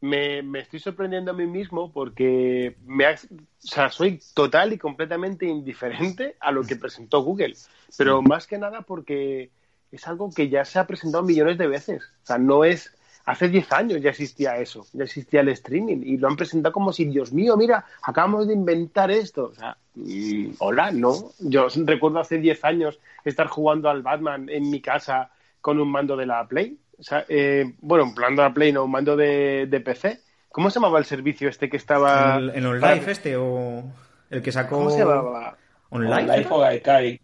me, me estoy sorprendiendo a mí mismo porque me ha- o sea, soy total y completamente indiferente a lo que presentó Google. Pero más que nada porque es algo que ya se ha presentado millones de veces. O sea, no es... Hace 10 años ya existía eso, ya existía el streaming y lo han presentado como si, Dios mío, mira, acabamos de inventar esto. O sea, mm, hola, no. Yo recuerdo hace 10 años estar jugando al Batman en mi casa con un mando de la Play. O sea, eh, bueno, un mando de la Play, no, un mando de, de PC. ¿Cómo se llamaba el servicio este que estaba...? ¿En, en OnLive este o el que sacó... ¿Cómo se llamaba? ¿OnLive? Life o Gaikai.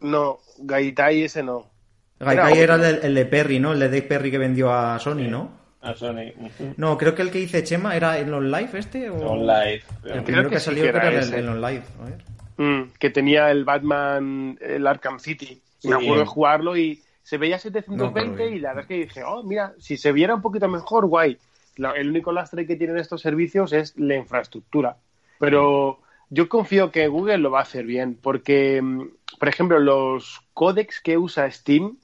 No, Gaitai ese no. Gaikai Era era el de, el de Perry, ¿no? El de Dave Perry que vendió a Sony, ¿no? A Sony. No, creo que el que dice Chema era el OnLive este o... On Live. El primero que que, sí salió que era el. A ver. Mm, que tenía el Batman, el Arkham City. Sí. Me acuerdo de jugarlo y se veía 720 No, pero bien. y la verdad es que dije, oh, mira, si se viera un poquito mejor, guay. La- el único lastre que tienen estos servicios es la infraestructura. Pero yo confío que Google lo va a hacer bien, porque, mm, por ejemplo, los códecs que usa Steam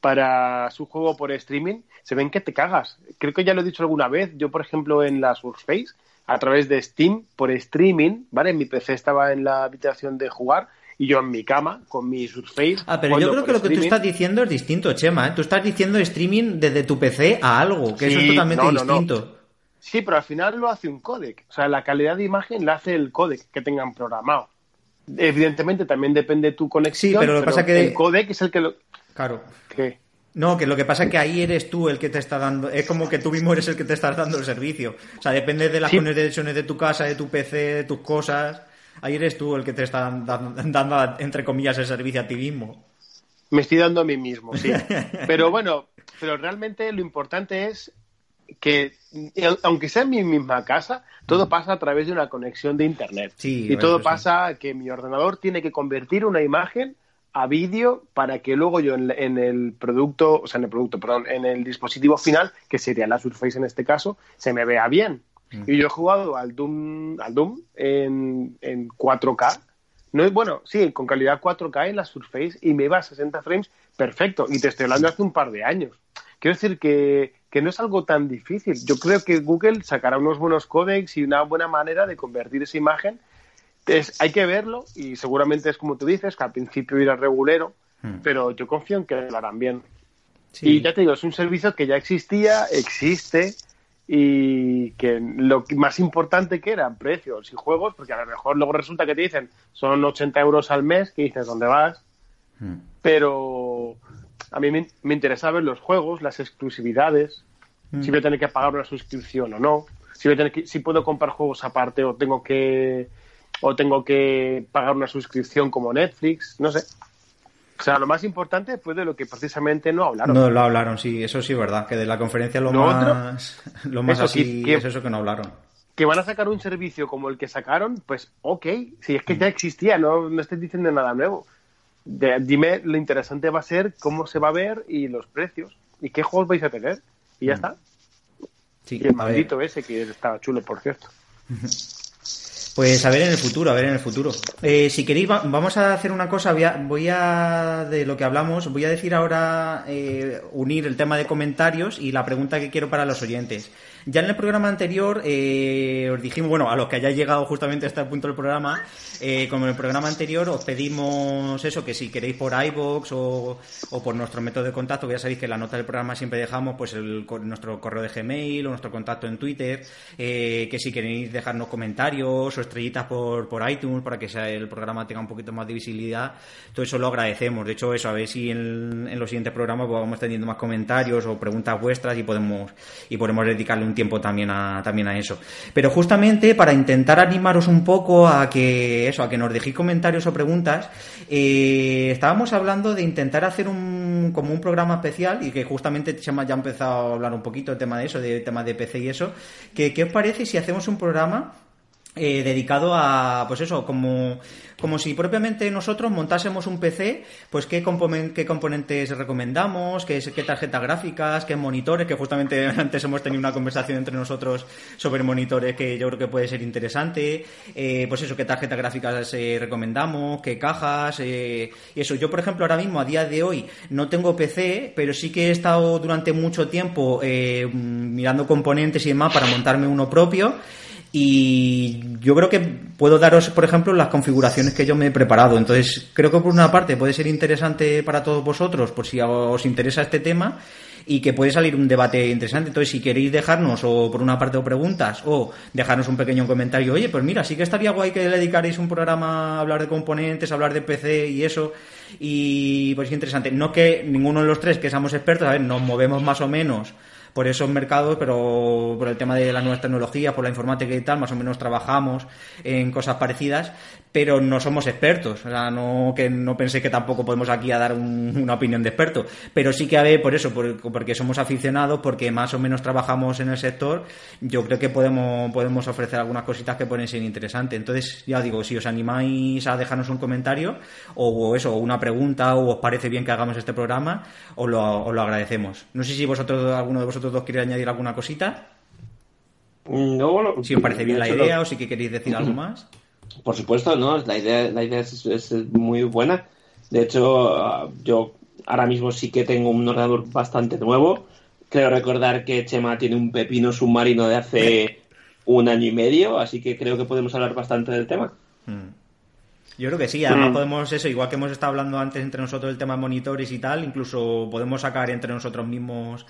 para su juego por streaming se ven que te cagas. Creo que ya lo he dicho alguna vez. Yo, por ejemplo, en la Surface, a través de Steam, por streaming, ¿vale? Mi PC estaba en la habitación de jugar y yo en mi cama con mi Surface. Ah, pero yo creo que lo que tú estás diciendo es distinto, Chema. ¿eh? Tú estás diciendo streaming desde tu PC a algo, que eso es totalmente no, no, no. distinto. Sí, pero al final lo hace un codec. O sea, la calidad de imagen la hace el codec que tengan programado. Evidentemente también depende de tu conexión. Sí, pero lo que pasa que- el codec es el que lo. Claro. ¿Qué? No, que lo que pasa es que ahí eres tú el que te está dando, es como que tú mismo eres el que te estás dando el servicio. O sea, depende de las Sí. conexiones de tu casa, de tu PC, de tus cosas. Ahí eres tú el que te está dan- dando, entre comillas, el servicio a ti mismo. Me estoy dando a mí mismo, sí. <laughs> Pero bueno, pero realmente lo importante es que, aunque sea en mi misma casa, todo pasa a través de una conexión de Internet. Sí, y todo sí. pasa que mi ordenador tiene que convertir una imagen a vídeo para que luego yo en, en el producto, o sea, en el producto, perdón, en el dispositivo final, que sería la Surface en este caso, se me vea bien. Mm. Y yo he jugado al Doom, al Doom en, en 4K. No es bueno, sí, con calidad 4K en la Surface y me iba a 60 frames perfecto. Y te estoy hablando hace un par de años. Quiero decir que, que no es algo tan difícil. Yo creo que Google sacará unos buenos códecs y una buena manera de convertir esa imagen. Es, hay que verlo y seguramente es como tú dices, que al principio irá regulero, Hmm. pero yo confío en que lo harán bien. Sí. Y ya te digo, es un servicio que ya existía, existe y que lo más importante que eran precios y juegos, porque a lo mejor luego resulta que te dicen son 80 euros al mes, que dices, ¿dónde vas? Mm. Pero a mí me, me interesa ver los juegos, las exclusividades, Mm. si voy a tener que pagar una suscripción o no, si, voy a tener que- si puedo comprar juegos aparte o tengo que o tengo que pagar una suscripción como Netflix, no sé. O sea, lo más importante fue de lo que precisamente no hablaron. No lo hablaron, sí, eso sí es verdad, que de la conferencia lo, Lo otro- más, lo más Eso, así que- es eso que no hablaron. que van a sacar un servicio como el que sacaron, pues ok, si es que ya existía, no, no estoy diciendo nada nuevo. De- dime, lo interesante va a ser cómo se va a ver y los precios y qué juegos vais a tener. Y ya está. y el maldito ese que estaba chulo, por cierto. <laughs> Pues a ver en el futuro, a ver en el futuro. Eh, si queréis, vamos a hacer una cosa. Voy a, de lo que hablamos, voy a decir ahora, eh, unir el tema de comentarios y la pregunta que quiero para los oyentes. Ya en el programa anterior eh, os dijimos, bueno, a los que hayáis llegado justamente a este punto del programa, eh, como en el programa anterior os pedimos eso, que si queréis por iBox o, o por nuestro método de contacto, que ya sabéis que en la nota del programa siempre dejamos pues el, nuestro correo de Gmail o nuestro contacto en Twitter, eh, que si queréis dejarnos comentarios o estrellitas por, por iTunes para que sea, el programa tenga un poquito más de visibilidad, todo eso lo agradecemos. De hecho, eso, a ver si en, en los siguientes programas pues, vamos teniendo más comentarios o preguntas vuestras y podemos, y podemos dedicarle un tiempo también a, también a eso. Pero justamente para intentar animaros un poco a que eso, a que nos dejéis comentarios o preguntas, eh, estábamos hablando de intentar hacer un como un programa especial y que justamente Chema ya ha empezado a hablar un poquito el tema de eso, de tema de PC y eso. Que, ¿Qué os parece si hacemos un programa eh, dedicado a, pues eso, como como si propiamente nosotros montásemos un PC, pues qué, qué componentes recomendamos, qué, qué tarjetas gráficas, qué monitores, que justamente <laughs> antes hemos tenido una conversación entre nosotros sobre monitores que yo creo que puede ser interesante, eh, pues eso, qué tarjetas gráficas eh, recomendamos, qué cajas, eh, y eso. Yo, por ejemplo, ahora mismo, a día de hoy, no tengo PC, pero sí que he estado durante mucho tiempo mirando componentes y demás para montarme uno propio. Y yo creo que puedo daros, por ejemplo, las configuraciones que yo me he preparado. Entonces, creo que por una parte puede ser interesante para todos vosotros, por si os interesa este tema, y que puede salir un debate interesante. Entonces, si queréis dejarnos, o por una parte, o preguntas, o dejarnos un pequeño comentario, oye, pues mira, sí que estaría guay que le dedicarais un programa a hablar de componentes, a hablar de PC y eso, y pues es interesante. No que ninguno de los tres que seamos expertos, a ver, nos movemos más o menos por esos mercados, pero por el tema de las nuevas tecnologías, por la informática y tal, más o menos trabajamos en cosas parecidas, pero no somos expertos. O sea, no que no pensé que tampoco podemos aquí a dar una opinión de experto, pero sí que a ver, por eso, porque somos aficionados, porque más o menos trabajamos en el sector, yo creo que podemos, podemos ofrecer algunas cositas que pueden ser interesantes. Entonces, ya digo, si os animáis a dejarnos un comentario o, eso, una pregunta, o os parece bien que hagamos este programa, os lo, os lo agradecemos. No sé si vosotros, alguno de vosotros vosotros dos queréis añadir alguna cosita. No, si os parece bien la idea o si queréis decir algo más. <clears throat> Por supuesto, no, la idea, la idea es, muy buena. De hecho, yo ahora mismo sí que tengo un ordenador bastante nuevo. Creo recordar que Chema tiene un pepino submarino de hace <laughs> un año y medio, así que creo que podemos hablar bastante del tema. Mm. Yo creo que sí, además podemos eso, igual que hemos estado hablando antes entre nosotros del tema de monitores y tal, incluso podemos sacar entre nosotros mismos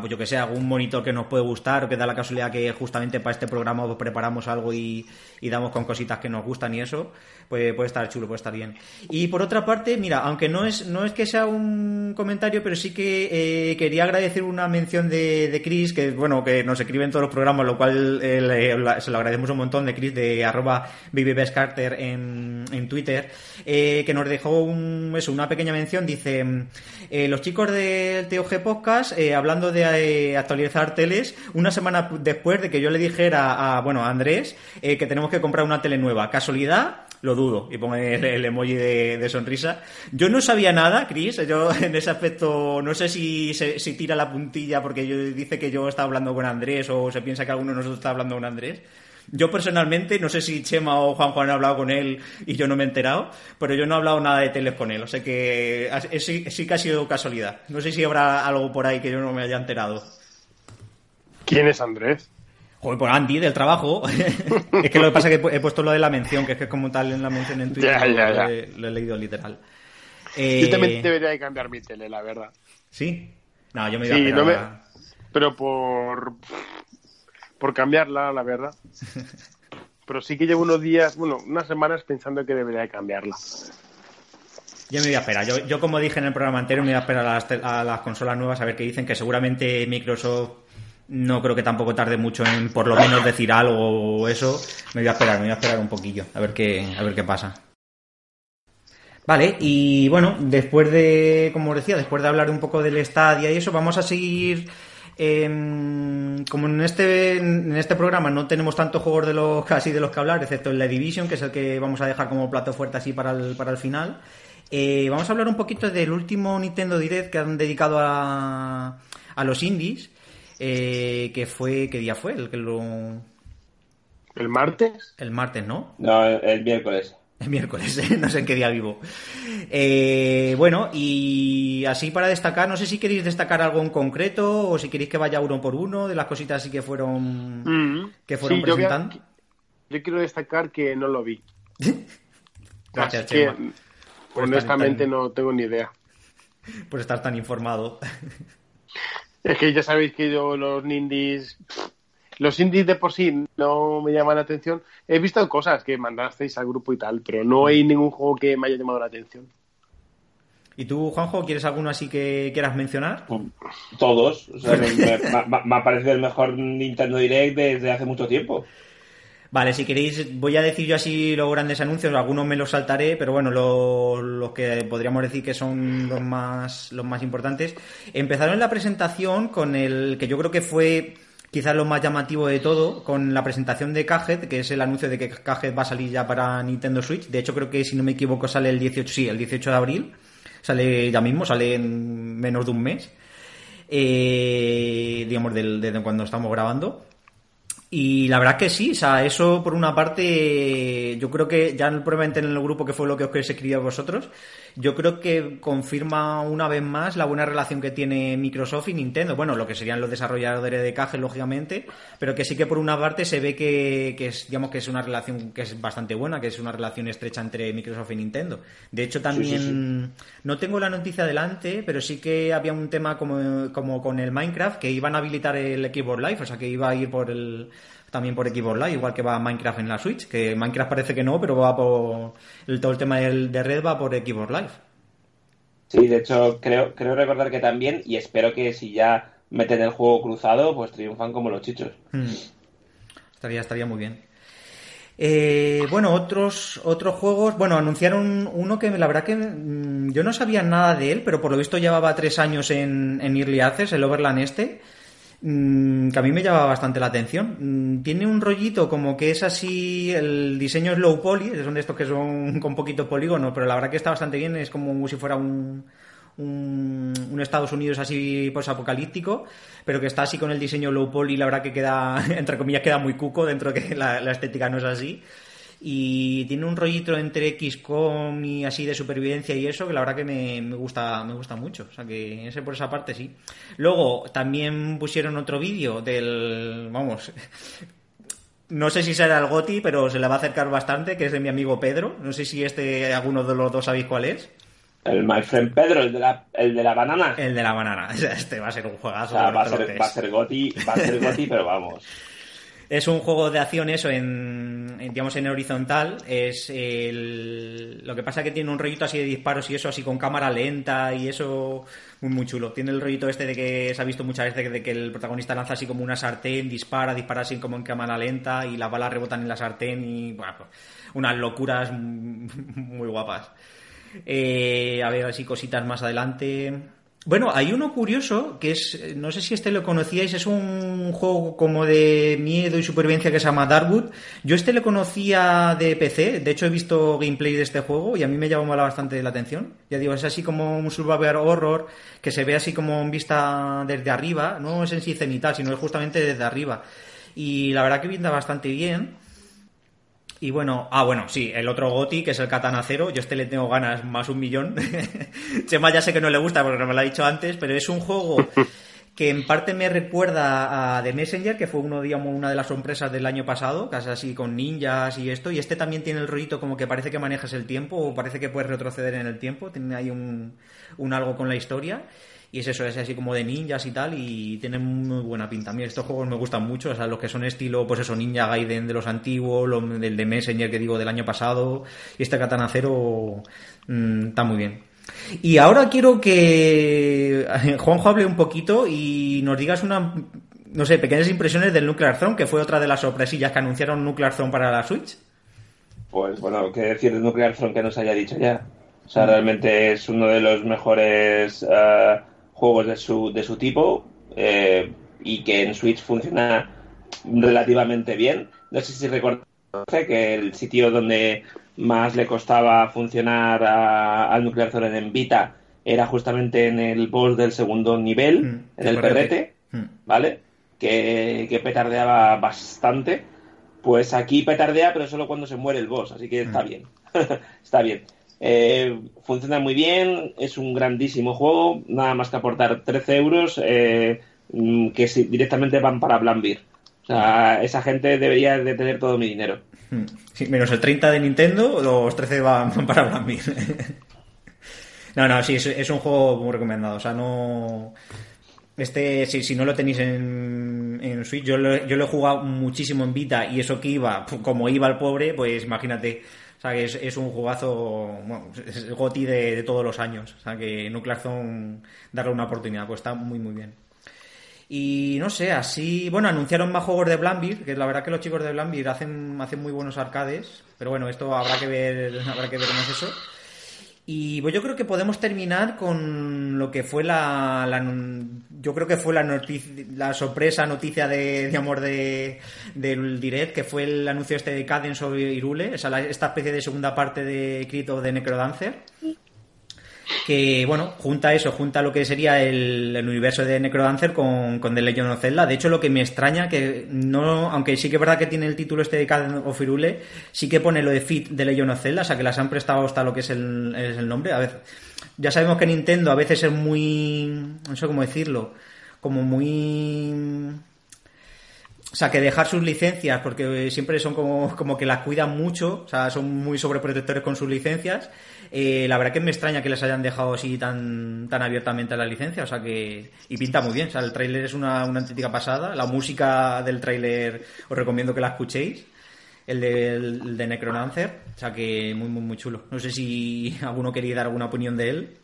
pues yo que sé, algún monitor que nos puede gustar o que da la casualidad que justamente para este programa preparamos algo y, damos con cositas que nos gustan y eso, pues puede estar chulo, puede estar bien. Y por otra parte, mira, aunque no es, no es que sea un comentario, pero sí que eh, quería agradecer una mención de, de Chris, que bueno, que nos escribe en todos los programas, lo cual eh, se lo agradecemos un montón de Chris, de arroba Carter en, en Twitter, eh, que nos dejó un, eso, una pequeña mención, dice, los chicos del TOG Podcast, hablando de eh, actualizar teles una semana después de que yo le dijera a, bueno, a Andrés eh, que tenemos que comprar una tele nueva. ¿Casualidad? Lo dudo. Y pongo el, emoji de, sonrisa. Yo no sabía nada, Chris. Yo en ese aspecto no sé si, si tira la puntilla porque dice que yo estaba hablando con Andrés o se piensa que alguno de nosotros está hablando con Andrés. Yo personalmente, no sé si Chema o Juan Juan han hablado con él y yo no me he enterado, pero yo no he hablado nada de teles con él. O sea que sí, sí que ha sido casualidad. No sé si habrá algo por ahí que yo no me haya enterado. ¿Quién es Andrés? Joder, por Andy, del trabajo. <laughs> es que lo que pasa es que he puesto lo de la mención, que es que como tal en la mención en Twitter Lo, he, leído literal. Yo también eh, debería de cambiar mi tele, la verdad. ¿Sí? No, yo me iba a Pero por por cambiarla, la verdad. <laughs> Pero sí que llevo unos días, bueno, unas semanas pensando que debería cambiarla. Yo me voy a esperar. Yo, yo como dije en el programa anterior, me voy a esperar a las, consolas nuevas a ver qué dicen, que seguramente Microsoft no creo que tampoco tarde mucho en por lo menos decir algo o eso. Me voy a esperar, me voy a esperar un poquillo, a ver qué, a ver qué pasa. Vale, y bueno, después de, como os decía, después de hablar un poco del Stadia y eso, vamos a seguir Em, como en este, en este programa no tenemos tantos juegos de los <laughs> casi de los que hablar, excepto en la Division, que es el que vamos a dejar como plato fuerte así para el, para el final, eh, vamos a hablar un poquito del último Nintendo Direct que han dedicado a, a los indies. Eh, que fue, ¿qué día fue? El que lo... ¿El martes? El martes, ¿no? No, el miércoles. El miércoles, <laughs> no sé en qué día vivo. Eh, bueno, y así para destacar, no sé si queréis destacar algo en concreto o si queréis que vaya uno por uno de las cositas así que fueron, Mm. que fueron Sí, yo, voy a- presentando. yo quiero destacar que no lo vi. <laughs> Gracias, Así Chema, por honestamente tan- no tengo ni idea. <laughs> por estar tan informado. Es que ya sabéis que yo los indies... Los indies de por sí no me llaman la atención. He visto cosas que mandasteis al grupo y tal, pero no hay ningún juego que me haya llamado la atención. ¿Y tú, Juanjo, quieres alguno así que quieras mencionar? Todos. O sea, <laughs> me, me- me ha parecido el mejor Nintendo Direct desde hace mucho tiempo. Vale, si queréis, voy a decir yo así los grandes anuncios, algunos me los saltaré, pero bueno, lo- los que podríamos decir que son los más, los más importantes. Empezaron la presentación con el que yo creo que fue quizás lo más llamativo de todo, con la presentación de Cuphead, que es el anuncio de que Cuphead va a salir ya para Nintendo Switch. De hecho, creo que si no me equivoco sale el 18, sí, el 18 de abril. Sale ya mismo, sale en menos de un mes. Eh, digamos, del, de cuando estamos grabando. Y la verdad que sí, o sea, eso por una parte, yo creo que ya probablemente en el grupo que fue lo que os escribí a vosotros, yo creo que confirma una vez más la buena relación que tiene Microsoft y Nintendo. Bueno, lo que serían los desarrolladores de caje, lógicamente, pero que sí que por una parte se ve que, que es, digamos, que es una relación que es bastante buena, que es una relación estrecha entre Microsoft y Nintendo. De hecho, también, no tengo la noticia adelante, pero sí que había un tema como, como con el Minecraft, que iban a habilitar el Xbox Live, o sea, que iba a ir por el también por Xbox Live, igual que va Minecraft en la Switch, que Minecraft parece que no, pero va por el, todo el tema del, de red va por Xbox Live. Sí, de hecho, creo, creo recordar que también, y espero que si ya meten el juego cruzado, pues triunfan como los chichos. Hmm. Estaría, estaría muy bien. Eh, bueno, otros, otros juegos. Bueno, anunciaron uno que la verdad que mm, yo no sabía nada de él, pero por lo visto llevaba tres años en, en Early Access, el Overland este. Mm, Que a mí me llama bastante la atención. Mm, Tiene un rollito como que es así, el diseño es low poly, son de estos que son <laughs> con poquito polígono, pero la verdad que está bastante bien, es como si fuera un, un, un Estados Unidos así apocalíptico, pero que está así con el diseño low poly, la verdad que queda, <laughs> entre comillas, queda muy cuco dentro de que la, la estética no es así. Y tiene un rollito entre XCOM y así de supervivencia y eso, que la verdad que me, me gusta, me gusta mucho. O sea que ese por esa parte sí. Luego también pusieron otro vídeo del. vamos. <laughs> No sé si será el Goti, pero se le va a acercar bastante, que es de mi amigo Pedro. No sé si este, alguno de los dos sabéis cuál es. El My Friend Pedro, el de la, el de la banana. El de la banana. <laughs> Este va a ser un O juegazo. sea, va a ser, va a ser Goti, va a ser <laughs> Goti, pero vamos. Es un juego de acción eso en, en, digamos en horizontal. Es el, lo que pasa que tiene un rollito así de disparos y eso así con cámara lenta y eso muy muy chulo. Tiene el rollito este de que se ha visto muchas veces de que el protagonista lanza así como una sartén, dispara, dispara así como en cámara lenta y las balas rebotan en la sartén y bueno, pues, unas locuras <laughs> muy guapas. Eh, a ver así cositas más adelante. Bueno, hay uno curioso que es, no sé si este lo conocíais, es un juego como de miedo y supervivencia que se llama Darkwood. Yo este lo conocía de PC, de hecho he visto gameplay de este juego y a mí me llamó bastante la atención. Ya digo, es así como un survival horror que se ve así como en vista desde arriba, no es en sí cenital, sino es justamente desde arriba. Y la verdad que pinta bastante bien. Y bueno, ah, bueno, sí, el otro Goti, que es el Katana Cero, yo este le tengo ganas más un millón. <laughs> Chema ya sé que no le gusta porque no me lo ha dicho antes, pero es un juego <laughs> que en parte me recuerda a The Messenger, que fue uno, digamos, una de las sorpresas del año pasado, casi así con ninjas y esto, y este también tiene el rollito como que parece que manejas el tiempo o parece que puedes retroceder en el tiempo, tiene ahí un, un algo con la historia. Y es eso, es así como de ninjas y tal, y tiene muy buena pinta. A mí estos juegos me gustan mucho, o sea, los que son estilo, pues eso, Ninja Gaiden de los antiguos, del de Messenger que digo del año pasado, y este Katana Cero mmm, está muy bien. Y ahora quiero que <laughs> Juanjo hable un poquito y nos digas una, no sé, pequeñas impresiones del Nuclear Throne, que fue otra de las sorpresillas que anunciaron Nuclear Throne para la Switch. Pues bueno, ¿qué decir de Nuclear Throne que nos haya dicho ya? O sea, realmente es uno de los mejores uh, juegos de su, de su tipo eh, y que en Switch funciona relativamente bien. No sé si recuerdo que el sitio donde más le costaba funcionar a, al Nuclear Throne en Vita era justamente en el boss del segundo nivel, Mm, en el perrete. perrete, Mm. ¿vale? que, que petardeaba bastante, pues aquí petardea, pero solo cuando se muere el boss, así que está mm. bien. <laughs> está bien. Eh, funciona muy bien, es un grandísimo juego, nada más que aportar 13 euros eh, mm, que directamente van para Blambir. O sea, esa gente debería de tener todo mi dinero. Hmm. Menos el 30 de Nintendo, los 13 van, para Blambir. <laughs> no, no, sí, es, un juego muy recomendado. O sea, no... Este, si, si no lo tenéis en, en Switch, yo lo, yo lo he jugado muchísimo en Vita y eso que iba, como iba el pobre, pues imagínate sea que es, un jugazo, es el GOTI de, todos los años. O sea que Nuclear Zone, darle una oportunidad, pues está muy muy bien. Y no sé, así, bueno, anunciaron más juegos de Blambir, que la verdad que los chicos de Blambir hacen, hacen muy buenos arcades, pero bueno, esto habrá que ver, <laughs> habrá que ver es eso. Y pues yo creo que podemos terminar con lo que fue la, yo creo que fue la noticia, la sorpresa noticia de, amor de, del direct, que fue el anuncio este de Cadence o Irule, esta especie de segunda parte de Crito de Necrodancer que, bueno, junta eso, junta lo que sería el, universo de Necrodancer con, con The Legend of Zelda. De hecho, lo que me extraña, que no, aunque sí que es verdad que tiene el título este de Caden of Firule, sí que pone lo de Fit de Legend of Zelda, o sea que las han prestado hasta lo que es el, es el nombre. A ver, ya sabemos que Nintendo a veces es muy, no sé cómo decirlo, como muy o sea, que dejar sus licencias, porque siempre son como, como que las cuidan mucho, o sea, son muy sobreprotectores con sus licencias. Eh, la verdad que me extraña que les hayan dejado así tan, tan abiertamente la licencia, o sea que. Y pinta muy bien, o sea, el tráiler es una, una pasada. La música del tráiler os recomiendo que la escuchéis. El de, el de Necronancer, o sea que muy, muy, muy chulo. No sé si <laughs> alguno quería dar alguna opinión de él.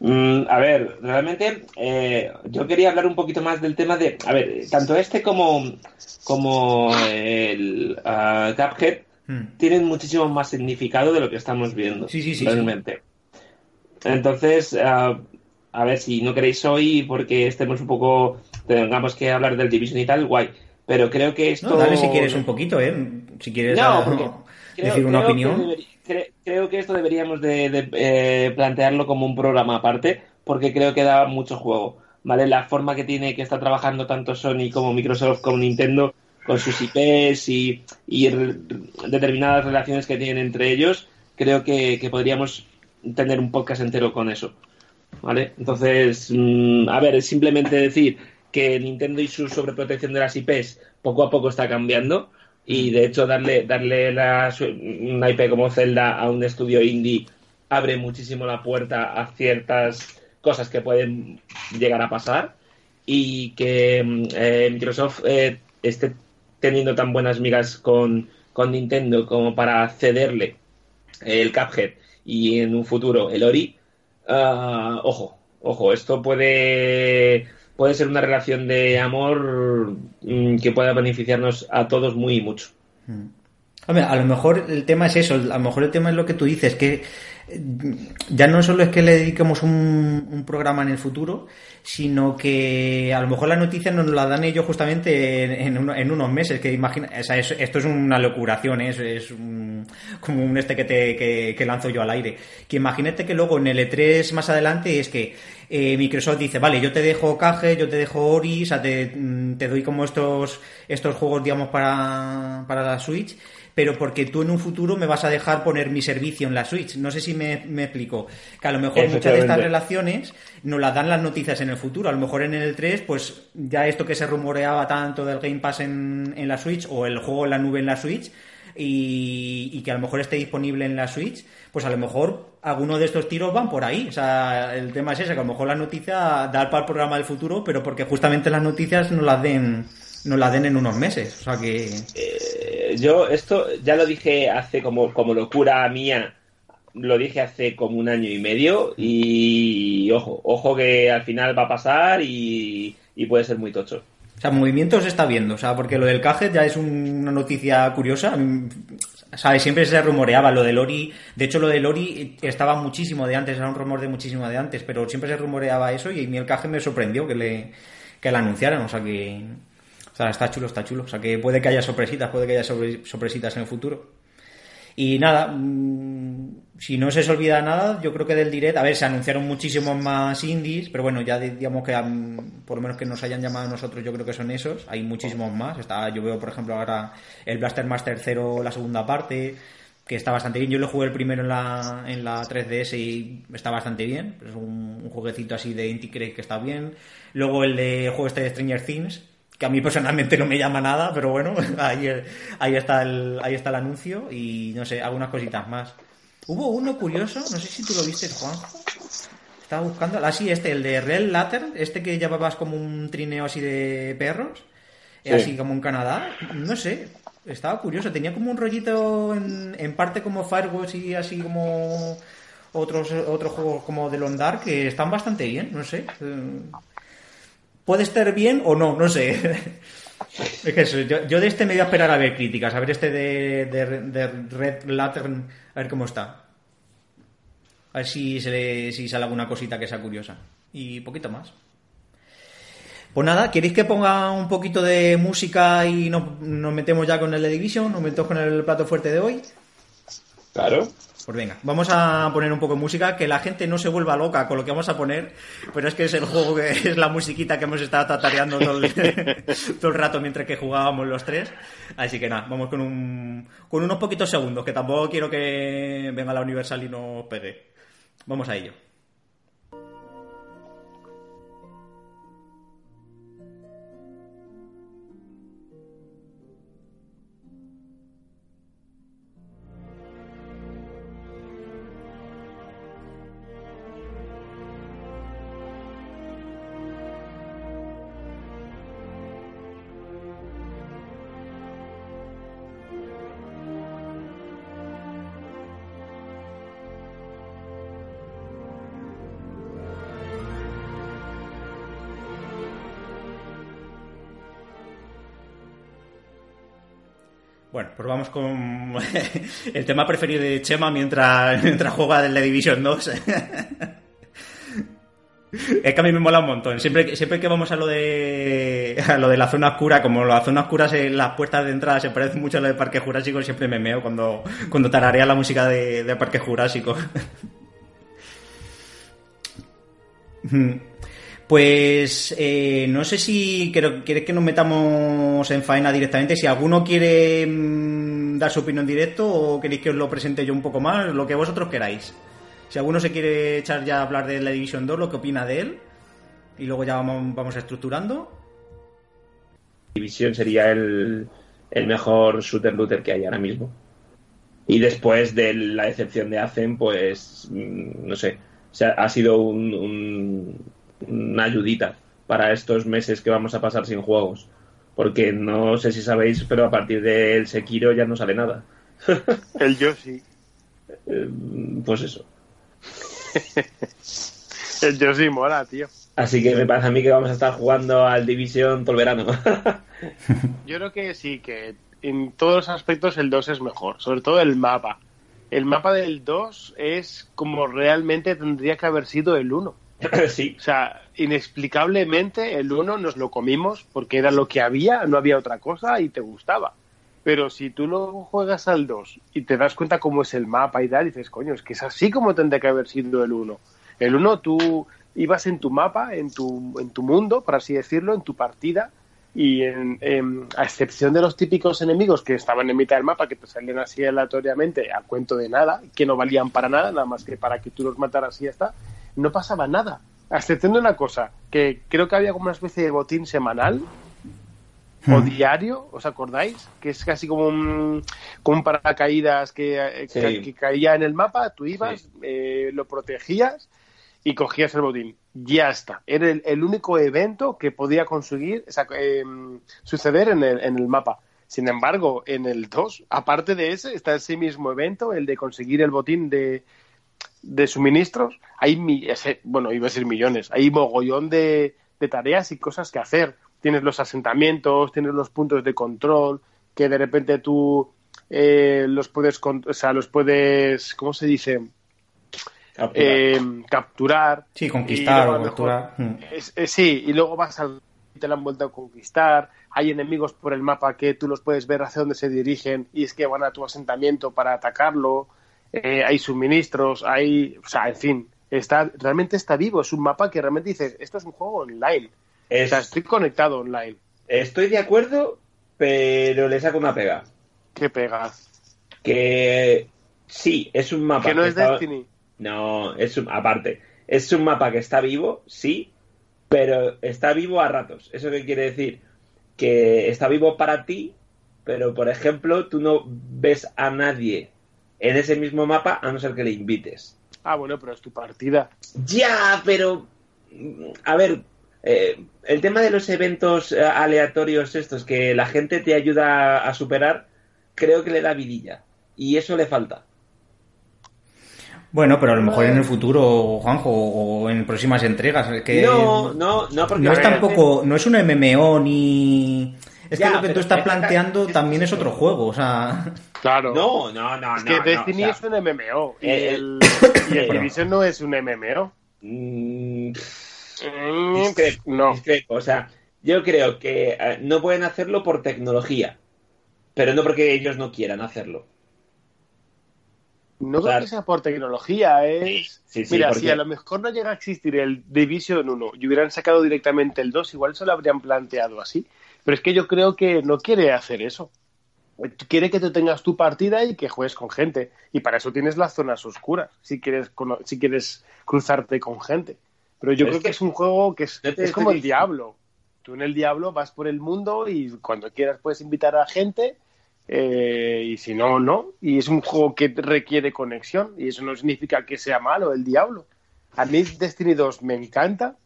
Mm, a ver, realmente eh, yo quería hablar un poquito más del tema de, a ver, tanto este como, como el uh, hmm. tienen muchísimo más significado de lo que estamos viendo. Sí, sí, sí. Realmente. Entonces, ah, a ver, si no queréis hoy, porque estemos un poco, tengamos que hablar del Division y tal, guay. Pero creo que esto... No, dale si quieres un poquito, ¿eh? Si quieres decir una opinión creo que esto deberíamos de, eh, plantearlo como un programa aparte, porque creo que da mucho juego. ¿Vale? La forma que tiene que está trabajando tanto Sony como Microsoft como Nintendo con sus IPs y, determinadas relaciones que tienen entre ellos, creo que, podríamos tener un podcast entero con eso. ¿Vale? Entonces, mm, a ver, es simplemente decir que Nintendo y su sobreprotección de las IPs poco a poco está cambiando y de hecho darle, darle la, una IP como Zelda a un estudio indie abre muchísimo la puerta a ciertas cosas que pueden llegar a pasar y que mm, eh, Microsoft eh, esté teniendo tan buenas migas con, con Nintendo como para cederle el Cuphead y en un futuro el Ori, ah, ojo, ojo, esto puede puede ser una relación de amor mm, que pueda beneficiarnos a todos muy mucho. Mm. Hombre, a lo mejor el tema es eso, a lo mejor el tema es lo que tú dices, que ya no solo es que le dediquemos un, programa en el futuro, sino que a lo mejor la noticia nos la dan ellos justamente en, unos meses, que imagina, esto es una locuración, ¿eh? es, es como un este que, te, que, lanzo yo al aire. Que imagínate que luego en el E3 más adelante es que eh, Microsoft dice, vale, yo te dejo Cage, yo te dejo Ori, o sea, te, te doy como estos, estos juegos, digamos, para, para la Switch, pero porque tú en un futuro me vas a dejar poner mi servicio en la Switch. No sé si me, explico. Que a lo mejor muchas de estas relaciones nos las dan las noticias en el futuro. A lo mejor en el 3, pues ya esto que se rumoreaba tanto del Game Pass en, en la Switch o el juego en la nube en la Switch, y, que a lo mejor esté disponible en la Switch, pues a lo mejor alguno de estos tiros van por ahí. O sea, el tema es ese, que a lo mejor la noticia da para el programa del futuro, pero porque justamente las noticias nos las den, nos las den en unos meses. O sea que... Eh, yo esto ya lo dije hace como, como locura mía, lo dije hace como un año y medio y ojo, ojo que al final va a pasar y, puede ser muy tocho. O sea, movimientos se está viendo, o sea, porque lo del Cajet ya es una noticia curiosa. ¿Sabes? Siempre se rumoreaba lo de Lori. De hecho, lo de Lori estaba muchísimo de antes, era un rumor de muchísimo de antes, pero siempre se rumoreaba eso y a mí el Cajet me sorprendió que le, que la anunciaran. O sea, que, o sea, está chulo, está chulo. O sea, que puede que haya sorpresitas, puede que haya sorpresitas en el futuro. Y nada, mm, si no se os olvida nada, yo creo que del direct, a ver, se anunciaron muchísimos más indies, pero bueno, ya digamos que por lo menos que nos hayan llamado a nosotros, yo creo que son esos. Hay muchísimos más. Está, yo veo, por ejemplo, ahora el Blaster Master 0, la segunda parte, que está bastante bien. Yo lo jugué el primero en la, en la 3DS y está bastante bien. Es un, jueguecito así de Inti que está bien. Luego el de juego este de Stranger Things, que a mí personalmente no me llama nada, pero bueno, <laughs> ahí, ahí, está el, ahí está el anuncio y no sé, algunas cositas más. Hubo uno curioso, no sé si tú lo viste, Juanjo. Estaba buscando. Ah, sí, este, el de Real Latter, este que llevabas como un trineo así de perros, así como en Canadá. No sé, estaba curioso. Tenía como un rollito en, en parte como Firewatch y así como otros, otros juegos como de Londar que están bastante bien, no sé. Puede estar bien o no, no sé. <laughs> Es que eso, yo, de este me voy a esperar a ver críticas, a ver este de, Red Lantern, a ver cómo está. A ver si, se si sale alguna cosita que sea curiosa. Y poquito más. Pues nada, ¿queréis que ponga un poquito de música y nos, metemos ya con el de Division? ¿Nos metemos con el plato fuerte de hoy? Claro. Pues venga, vamos a poner un poco de música, que la gente no se vuelva loca con lo que vamos a poner, pero es que es el juego que <laughs> es la musiquita que hemos estado tatareando todo el, <laughs> todo el rato mientras que jugábamos los tres. Así que nada, vamos con, un, con unos poquitos segundos, que tampoco quiero que venga la Universal y nos pegue. Vamos a ello. Pues vamos con <laughs> el tema preferido de Chema mientras, <laughs> mientras juega de la Division 2. Es que a mí me mola un montón. Siempre, siempre que vamos a lo de a lo de la zona oscura, como las zonas oscuras en las puertas de entrada se parecen mucho a lo de Parque Jurásico, siempre me meo cuando, cuando tararea la música de, de Parque Jurásico. <laughs> Pues eh, no sé si quieres que nos metamos en faena directamente. Si alguno quiere mm, dar su opinión directo o queréis que os lo presente yo un poco más, lo que vosotros queráis. Si alguno se quiere echar ya a hablar de la Division 2, lo que opina de él, y luego ya vamos, vamos estructurando. Division sería el, mejor shooter looter que hay ahora mismo. Y después de la excepción de Azen, pues mm, no sé, ha sido un una ayudita para estos meses que vamos a pasar sin juegos. Porque no sé si sabéis, pero a partir del Sekiro ya no sale nada. <laughs> El Yoshi. Eh, pues eso. <laughs> el Yoshi mola, tío. Así que me parece a mí que vamos a estar jugando al Division todo el verano. <laughs> Yo creo que sí, que en todos los aspectos el 2 es mejor, sobre todo el mapa. El mapa del 2 es como realmente tendría que haber sido el 1. <coughs> sí. O sea, inexplicablemente el uno nos lo comimos porque era lo que había, no había otra cosa y te gustaba. Pero si tú lo juegas al 2 y te das cuenta cómo es el mapa y tal, dices, coño, es que es así como tendría que haber sido el 1. El 1 tú ibas en tu mapa, en tu, en tu mundo, por así decirlo, en tu partida, y en, a excepción de los típicos enemigos que estaban en mitad del mapa, que te salían así aleatoriamente a cuento de nada, que no valían para nada, nada más que para que tú los mataras y ya está, no pasaba nada. Exceptuando una cosa, que creo que había como una especie de botín semanal o hmm. diario, ¿os acordáis? Que es casi como un, como un paracaídas que, eh, caía en el mapa, tú ibas, eh, lo protegías y cogías el botín. Ya está. Era el, único evento que podía conseguir em, suceder en el, en el mapa. Sin embargo, en el 2, aparte de ese, está ese mismo evento, el de conseguir el botín de, de suministros, hay, bueno, iba a ser millones, hay mogollón de, de tareas y cosas que hacer. Tienes los asentamientos, tienes los puntos de control, que de repente tú eh, los puedes, o sea, los puedes, ¿cómo se dice? Capturar. Eh, capturar sí, conquistar o capturar. Hmm. sí, y luego vas al te la han vuelto a conquistar, hay enemigos por el mapa que tú los puedes ver hacia dónde se dirigen y es que van a tu asentamiento para atacarlo, eh, hay suministros, hay, o sea, en fin, está realmente está vivo, es un mapa que realmente dices, esto es un juego online, Es- o sea, estoy conectado online, Estoy de acuerdo, pero le saco una pega. qué pega, Que sí, es un mapa que no es está- Destiny, No, es un- aparte. Es un mapa que está vivo, sí, pero está vivo a ratos. ¿Eso qué quiere decir? Que está vivo para ti, pero por ejemplo, tú no ves a nadie en ese mismo mapa a no ser que le invites. ah bueno, pero es tu partida, Ya, pero. A ver, eh, el tema de los eventos eh, aleatorios estos que la gente te ayuda a superar, creo que le da vidilla. Y eso le falta. Bueno, pero a lo mejor en el futuro, Juanjo, o en próximas entregas. Que No, no, no, porque. no es tampoco, no es un MMO ni. Es Ya, que lo que tú estás es- planteando es- también es otro juego, o sea. claro. No, no, no, Es que no, Destiny o sea, es un MMO y eh, el, y el eh, Division no es un MMO. mm, Mm, discrepo, No, discrepo. O sea, yo creo que eh, no pueden hacerlo por tecnología, pero no porque ellos no quieran hacerlo. no creo que sea por tecnología, es... Sí, sí, Mira, porque- si a lo mejor no llega a existir el Division 1 y hubieran sacado directamente el 2, igual se lo habrían planteado así. Pero es que yo creo que no quiere hacer eso. Quiere que tú tengas tu partida y que juegues con gente. Y para eso tienes las zonas oscuras, si quieres, si quieres cruzarte con gente. Pero yo Pero creo es que que- es un juego que es, te como el Diablo. Tú en el Diablo vas por el mundo y cuando quieras puedes invitar a gente eh, y si no, no. Y es un juego que requiere conexión y eso no significa que sea malo el Diablo. A mí Destiny 2 me encanta.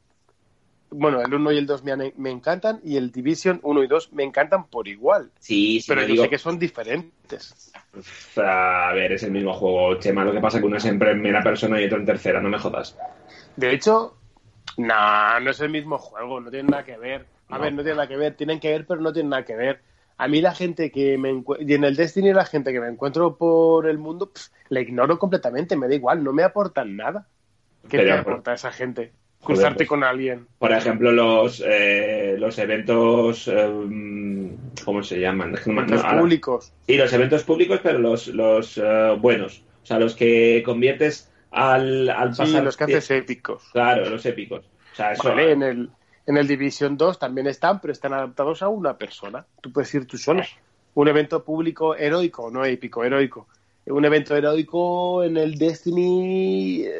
Bueno, el 1 y el 2 me, me encantan y el Division 1 y 2 me encantan por igual. Sí, sí, Pero no yo digo- sé que son diferentes. A ver, es el mismo juego, Chema. Lo que pasa es que uno es en primera persona y otro en tercera, no me jodas. De hecho, nah, no es el mismo juego, no tiene nada que ver. A No. ver, no tiene nada que ver, tienen que ver, pero no tienen nada que ver. A mí la gente que me encuentro, y en el Destiny la gente que me encuentro por el mundo, pff, la ignoro completamente, me da igual, no me aportan nada. ¿Qué Pero, me por- aporta esa gente? Cruzarte pues- con alguien. Por ejemplo, los eh, los eventos. eh, ¿Cómo se llaman? No ahora- públicos. Sí, los eventos públicos, pero los, los eh, buenos. O sea, los que conviertes al, al Sí, pasar. los que haces épicos. Claro, los épicos. O sea, eso. Vale, en el, en el Division 2 también están, pero están adaptados a una persona. Tú puedes ir tú solo. Un evento público heroico, no épico, heroico. Un evento heroico en el Destiny, eh,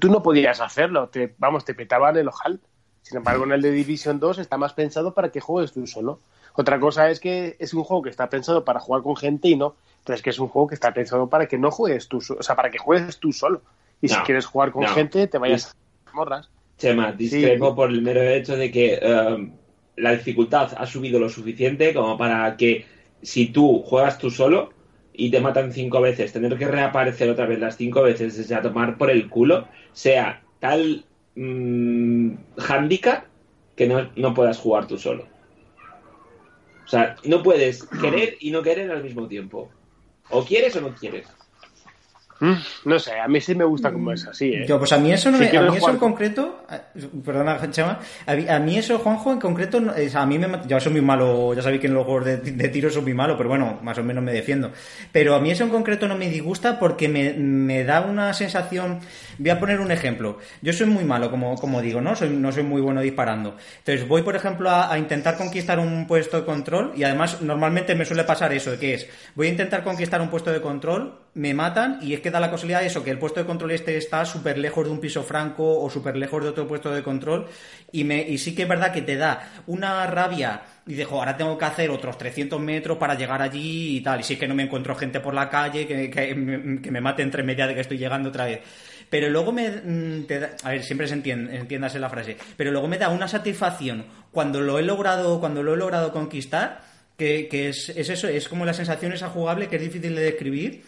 tú no podías hacerlo. Te, vamos, te petaban el ojal. Sin embargo, en el de Division 2 está más pensado para que juegues tú solo. Otra cosa es que es un juego que está pensado para jugar con gente y no. Pero es que es un juego que está pensado para que no juegues tú solo. O sea, para que juegues tú solo. Y si quieres jugar con no. gente, te vayas a morras. Chema, discrepo Sí. por el mero hecho de que eh, la dificultad ha subido lo suficiente como para que si tú juegas tú solo y te matan cinco veces, tener que reaparecer otra vez las cinco veces desde a tomar por el culo sea tal mm, handicap que no, no puedas jugar tú solo. O sea, no puedes querer y no querer al mismo tiempo. O quieres o no quieres. Mm, No sé, a mí sí me gusta como es así, ¿eh? Yo, pues a mí eso, no Si me- a mí eso en con- concreto, perdona, Chema, a mí, a mí eso, Juanjo, en concreto, a mí me, yo soy muy malo, ya sabéis que en los juegos de, de tiro soy muy malo, pero bueno, más o menos me defiendo. Pero a mí eso en concreto no me disgusta porque me, me da una sensación, voy a poner un ejemplo, yo soy muy malo, como, como digo, ¿no? Soy, no soy muy bueno disparando. Entonces voy, por ejemplo, a, a intentar conquistar un puesto de control y además normalmente me suele pasar eso, que es, voy a intentar conquistar un puesto de control, me matan y es que da la casualidad de eso, que el puesto de control este está súper lejos de un piso franco o súper lejos de otro puesto de control y, me, y sí que es verdad que te da una rabia y dices, "Jo, ahora tengo que hacer otros 300 metros para llegar allí y tal, y es que no me encuentro gente por la calle que, que, me- que me mate entre media de que estoy llegando otra vez. Pero luego me mm, da- a ver, siempre se entiende, entiéndase la frase, pero luego me da una satisfacción cuando lo he logrado, cuando lo he logrado conquistar, que, que es, es eso, es como la sensación esa jugable que es difícil de describir,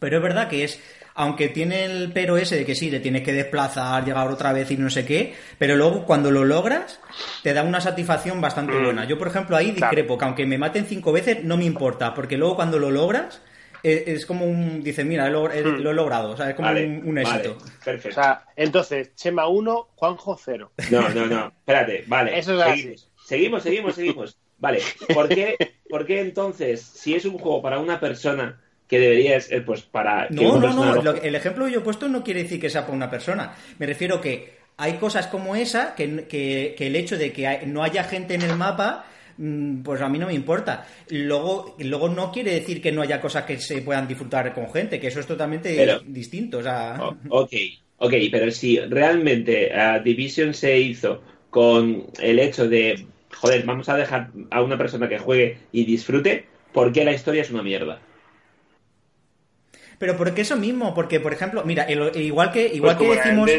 pero es verdad que es, aunque tiene el pero ese de que sí, te tienes que desplazar, llegar otra vez y no sé qué, pero luego cuando lo logras, te da una satisfacción bastante Mm. buena. Yo, por ejemplo, ahí Claro. discrepo, que aunque me maten cinco veces, no me importa, porque luego cuando lo logras, eh, es, como un, dice, mira, lo, he- Mm. lo he logrado, o sea, es como Vale, un, un vale, éxito. O perfecto. sea, entonces, Chema 1, Juanjo 0. No, no, no. Espérate, vale. Eso es así. seguimos. seguimos, seguimos, seguimos. Vale, ¿por qué, ¿por qué entonces, si es un juego para una persona que debería ser, pues para... que No, no, no. lo- el ejemplo que yo he puesto no quiere decir que sea para una persona. Me refiero que hay cosas como esa que, que- que el hecho de que hay- no haya gente en el mapa, mm, pues a mí no me importa. Luego, luego no quiere decir que no haya cosas que se puedan disfrutar con gente, que eso es totalmente Pero- distinto. O sea, Oh, ok, ok, pero si realmente ah, Division se hizo con el hecho de, joder, vamos a dejar a una persona que juegue y disfrute, ¿por qué la historia es una mierda? Pero porque eso mismo, porque por ejemplo, mira, el- igual que Pues igual que decimos.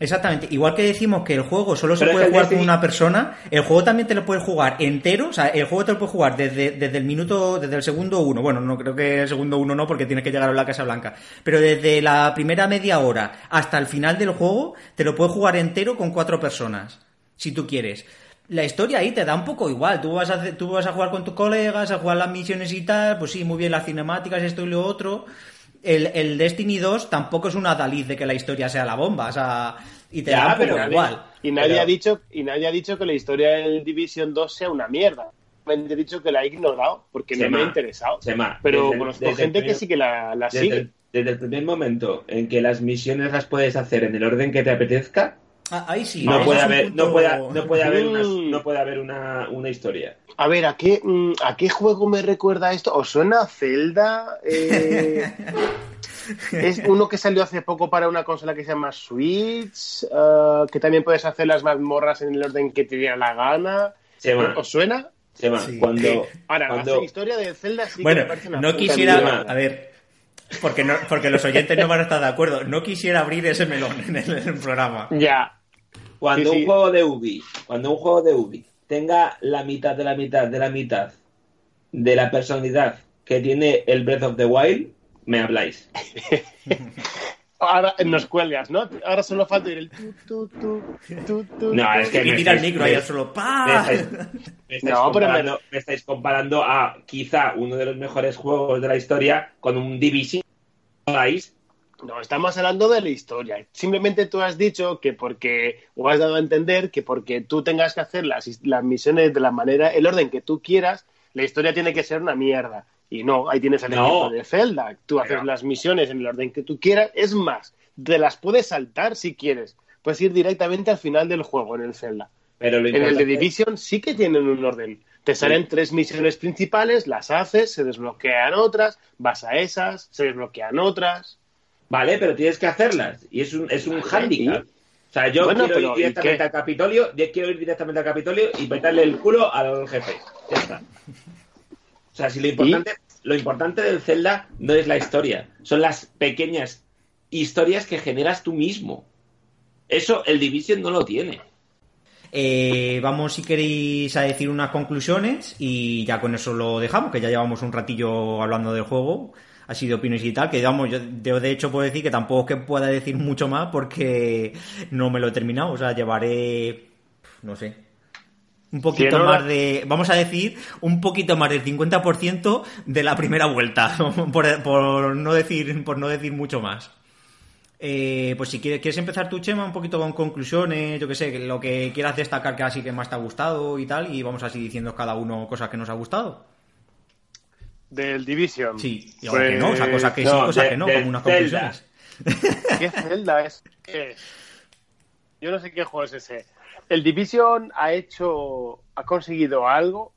Exactamente, igual que decimos que el juego solo se Pero puede jugar con una persona, el juego también te lo puedes jugar entero, o sea, el juego te lo puedes jugar desde, desde el minuto, desde el segundo uno, bueno, no creo que el segundo uno no, porque tienes que llegar a la Casa Blanca, pero desde la primera media hora hasta el final del juego, te lo puedes jugar entero con cuatro personas, si tú quieres. La historia ahí te da un poco igual, tú vas a, tú vas a jugar con tus colegas, a jugar las misiones y tal, pues sí, muy bien las cinemáticas, esto y lo otro, el, el Destiny 2 tampoco es una daliz de que la historia sea la bomba, o sea, y te Ya, da pero nadie- igual. Y nadie Pero- ha dicho y nadie ha dicho que la historia del Division 2 sea una mierda. Simplemente he dicho que la he ignorado porque no me ha interesado. Sema, Pero desde el- conozco gente que sí que la, la Desde sigue. el, desde el primer momento en que las misiones las puedes hacer en el orden que te apetezca, Ah, ahí sí. no puede haber, punto- no puede, no puede haber, una, no puede haber una, una historia. A ver, ¿a qué, mm, ¿a qué juego me recuerda esto? ¿Os suena a Zelda? Eh, <laughs> es uno que salió hace poco para una consola que se llama Switch, eh, que también puedes hacer las mazmorras en el orden que te diera la gana. Sema, ¿Os suena? Sema, Sí. cuando, <laughs> Ahora, cuando- la historia de Zelda sí que Bueno, me parece una no quisiera. mierda. A ver. Porque, no, porque los oyentes no van a estar de acuerdo. No quisiera abrir ese melón en el, en el programa. Ya, Cuando Sí, sí. un juego de Ubi, cuando un juego de Ubi tenga la mitad de la mitad de la mitad de la personalidad que tiene el Breath of the Wild, me habláis. <laughs> ahora nos cuelgas, ¿no? Ahora solo falta ir el tu, tu, tu, tu, tu, No, es que Y tira el estáis- micro ahí me- al suelo. Me ¡Pah! estáis, <laughs> me estáis No, pero me- comparando, me estáis comparando a quizá uno de los mejores juegos de la historia con un Division. No, estamos hablando de la historia. Simplemente tú has dicho que porque, o has dado a entender que porque tú tengas que hacer las, las misiones de la manera, el orden que tú quieras, la historia tiene que ser una mierda. Y no, ahí tienes el No. ejemplo de Zelda. Tú haces las misiones en el orden que tú quieras. Es más, te las puedes saltar si quieres. Puedes ir directamente al final del juego en el Zelda. Pero lo En el de Division sí que tienen un orden. Te salen tres misiones principales, las haces, se desbloquean otras, vas a esas, se desbloquean otras. Vale, pero tienes que hacerlas. Y es un, es un Vale, y- O sea, yo Bueno, quiero ir ¿y directamente al Capitolio, yo quiero ir directamente al Capitolio y petarle el culo al jefe. Ya está. O sea, si lo importante, lo importante del Zelda no es la historia, son las pequeñas historias que generas tú mismo. Eso el Division no lo tiene. Eh, vamos, si queréis, a decir unas conclusiones y ya con eso lo dejamos, que ya llevamos un ratillo hablando del juego, así de opiniones y tal, que digamos, yo, yo de hecho puedo decir que tampoco es que pueda decir mucho más porque no me lo he terminado, o sea, llevaré, no sé, un poquito más de, vamos a decir, un poquito más del 50% de la primera vuelta, <laughs> por, por no decir, por no decir mucho más. Eh, pues si quieres, quieres empezar tu Chema un poquito con conclusiones, yo que sé, lo que quieras destacar que así que más te ha gustado y tal, y vamos así diciendo cada uno cosas que nos ha gustado. Del Division. Sí, y ahora que no, o sea, cosas que sí, no, cosas de- que no, como unas conclusiones. ¿Qué Zelda es? ¿Qué es? Yo no sé qué juego es ese. El Division ha hecho, ha conseguido algo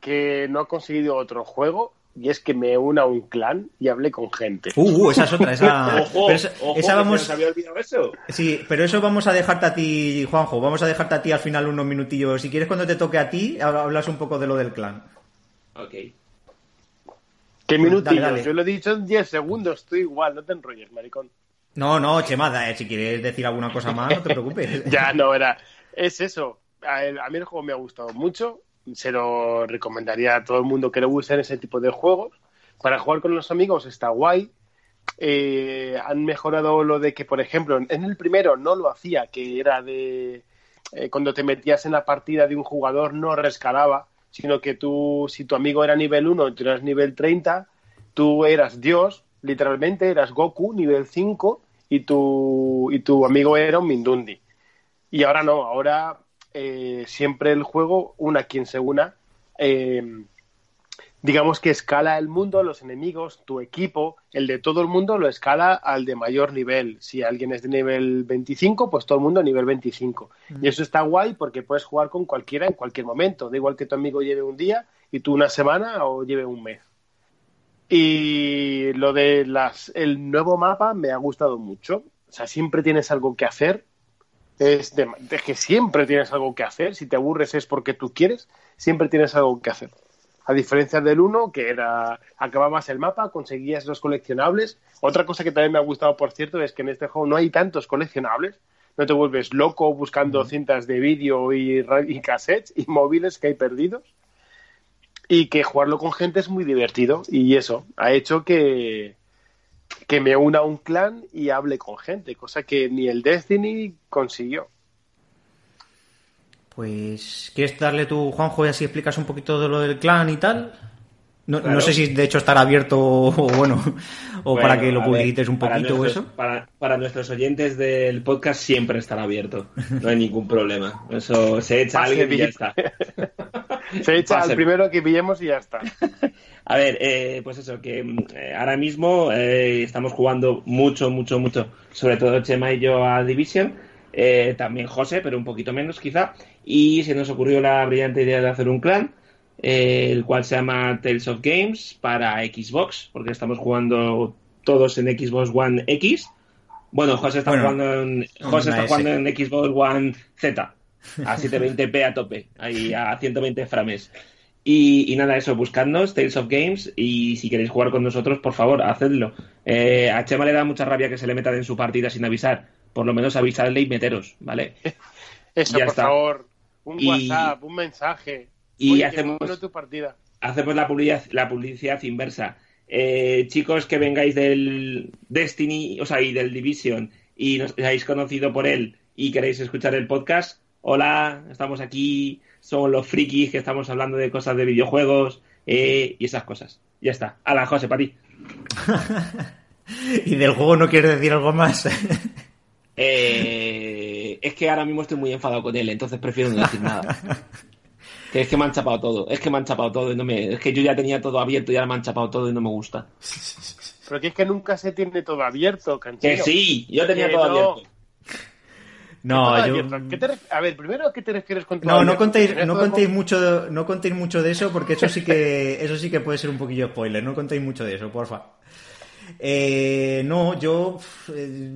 que no ha conseguido otro juego y es que me una a un clan y hable con gente. Uh, uh, esa es otra, esa, <laughs> Ojo, pero esa, ojo, esa que vamos, se nos había olvidado eso. sí, pero eso vamos a dejarte a ti, Juanjo, vamos a dejarte a ti al final unos minutillos. Si quieres cuando te toque a ti, hablas un poco de lo del clan. Ok. ¿Qué minutillos? Dale, dale. Yo lo he dicho en 10 segundos, estoy igual, no te enrolles, maricón. No, no, Chema, da, eh, si quieres decir alguna cosa más, no te preocupes. <laughs> Ya, no, era. Es eso. A, a mí el juego me ha gustado mucho. Se lo recomendaría a todo el mundo que le gusten ese tipo de juegos. Para jugar con los amigos está guay. Eh, han mejorado lo de que, por ejemplo, en el primero no lo hacía, que era de eh, cuando te metías en la partida de un jugador no rescalaba, sino que tú, si tu amigo era nivel 1 y tú eras nivel 30, tú eras Dios, literalmente, eras Goku, nivel 5, y tu, y tu amigo era un Mindundi. Y ahora no, ahora eh, siempre el juego, una quien se una, eh, digamos que escala el mundo, los enemigos, tu equipo, el de todo el mundo lo escala al de mayor nivel. Si alguien es de nivel 25, pues todo el mundo a nivel 25. Y eso está guay porque puedes jugar con cualquiera en cualquier momento. Da igual que tu amigo lleve un día y tú una semana o lleve un mes. Y lo de las, el nuevo mapa me ha gustado mucho. O sea, siempre tienes algo que hacer. Es, de, es que siempre tienes algo que hacer. Si te aburres es porque tú quieres. Siempre tienes algo que hacer. A diferencia del 1, que era acababas el mapa, conseguías los coleccionables. Otra cosa que también me ha gustado, por cierto, es que en este juego no hay tantos coleccionables. No te vuelves loco buscando cintas de vídeo y, y cassettes y <laughs> móviles que hay perdidos y que jugarlo con gente es muy divertido y eso ha hecho que, que me una a un clan y hable con gente, cosa que ni el Destiny consiguió. Pues, ¿quieres darle tu Juanjo, y así explicas un poquito de lo del clan y tal? No, claro. no sé si de hecho estará abierto o bueno, o bueno, para que lo publicites un poquito nuestros, o eso. Para, para, nuestros oyentes del podcast siempre estará abierto, no hay ningún problema. Eso se echa a alguien y ya está. <laughs> se echa al primero que pillemos y ya está. <laughs> A ver, eh, pues eso, que eh, ahora mismo eh, estamos jugando mucho, mucho, mucho, sobre todo Chema y yo a Division, eh, también José, pero un poquito menos quizá, y se nos ocurrió la brillante idea de hacer un clan, eh, el cual se llama Tales of Games para Xbox, porque estamos jugando todos en Xbox One X. Bueno, José está, bueno, jugando, en, José está jugando en Xbox One Z, a 720p a tope, ahí a <laughs> 120 frames. Y, y, nada, eso, buscadnos, Tales of Games, y si queréis jugar con nosotros, por favor, hacedlo. Eh, a Chema le da mucha rabia que se le metan en su partida sin avisar. Por lo menos avisadle y meteros, ¿vale? <laughs> Eso, por está. favor. Un y, WhatsApp, un mensaje. Y Oye, hacemos, bueno tu partida. hacemos la publicidad, la publicidad inversa. Eh, chicos que vengáis del Destiny, o sea, y del Division, y nos hayáis conocido por él y queréis escuchar el podcast, hola, estamos aquí, somos los frikis que estamos hablando de cosas de videojuegos eh, y esas cosas. Ya está. Hala, José, para ti. <laughs> ¿Y del juego no quieres decir algo más? <laughs> eh, es que ahora mismo estoy muy enfadado con él, entonces prefiero no decir nada. <laughs> que es que me han chapado todo, es que me han chapado todo y no me... Es que yo ya tenía todo abierto y ahora me han chapado todo y no me gusta. Pero que es que nunca se tiene todo abierto, canchino. Que sí, yo tenía que todo no. abierto. No, yo... Te... A ver, primero, ¿qué te refieres con No, no contéis, no contéis mucho, no contéis mucho de eso porque eso sí que, <laughs> eso sí que puede ser un poquillo spoiler. No contéis mucho de eso, porfa. Eh, no, yo, eh,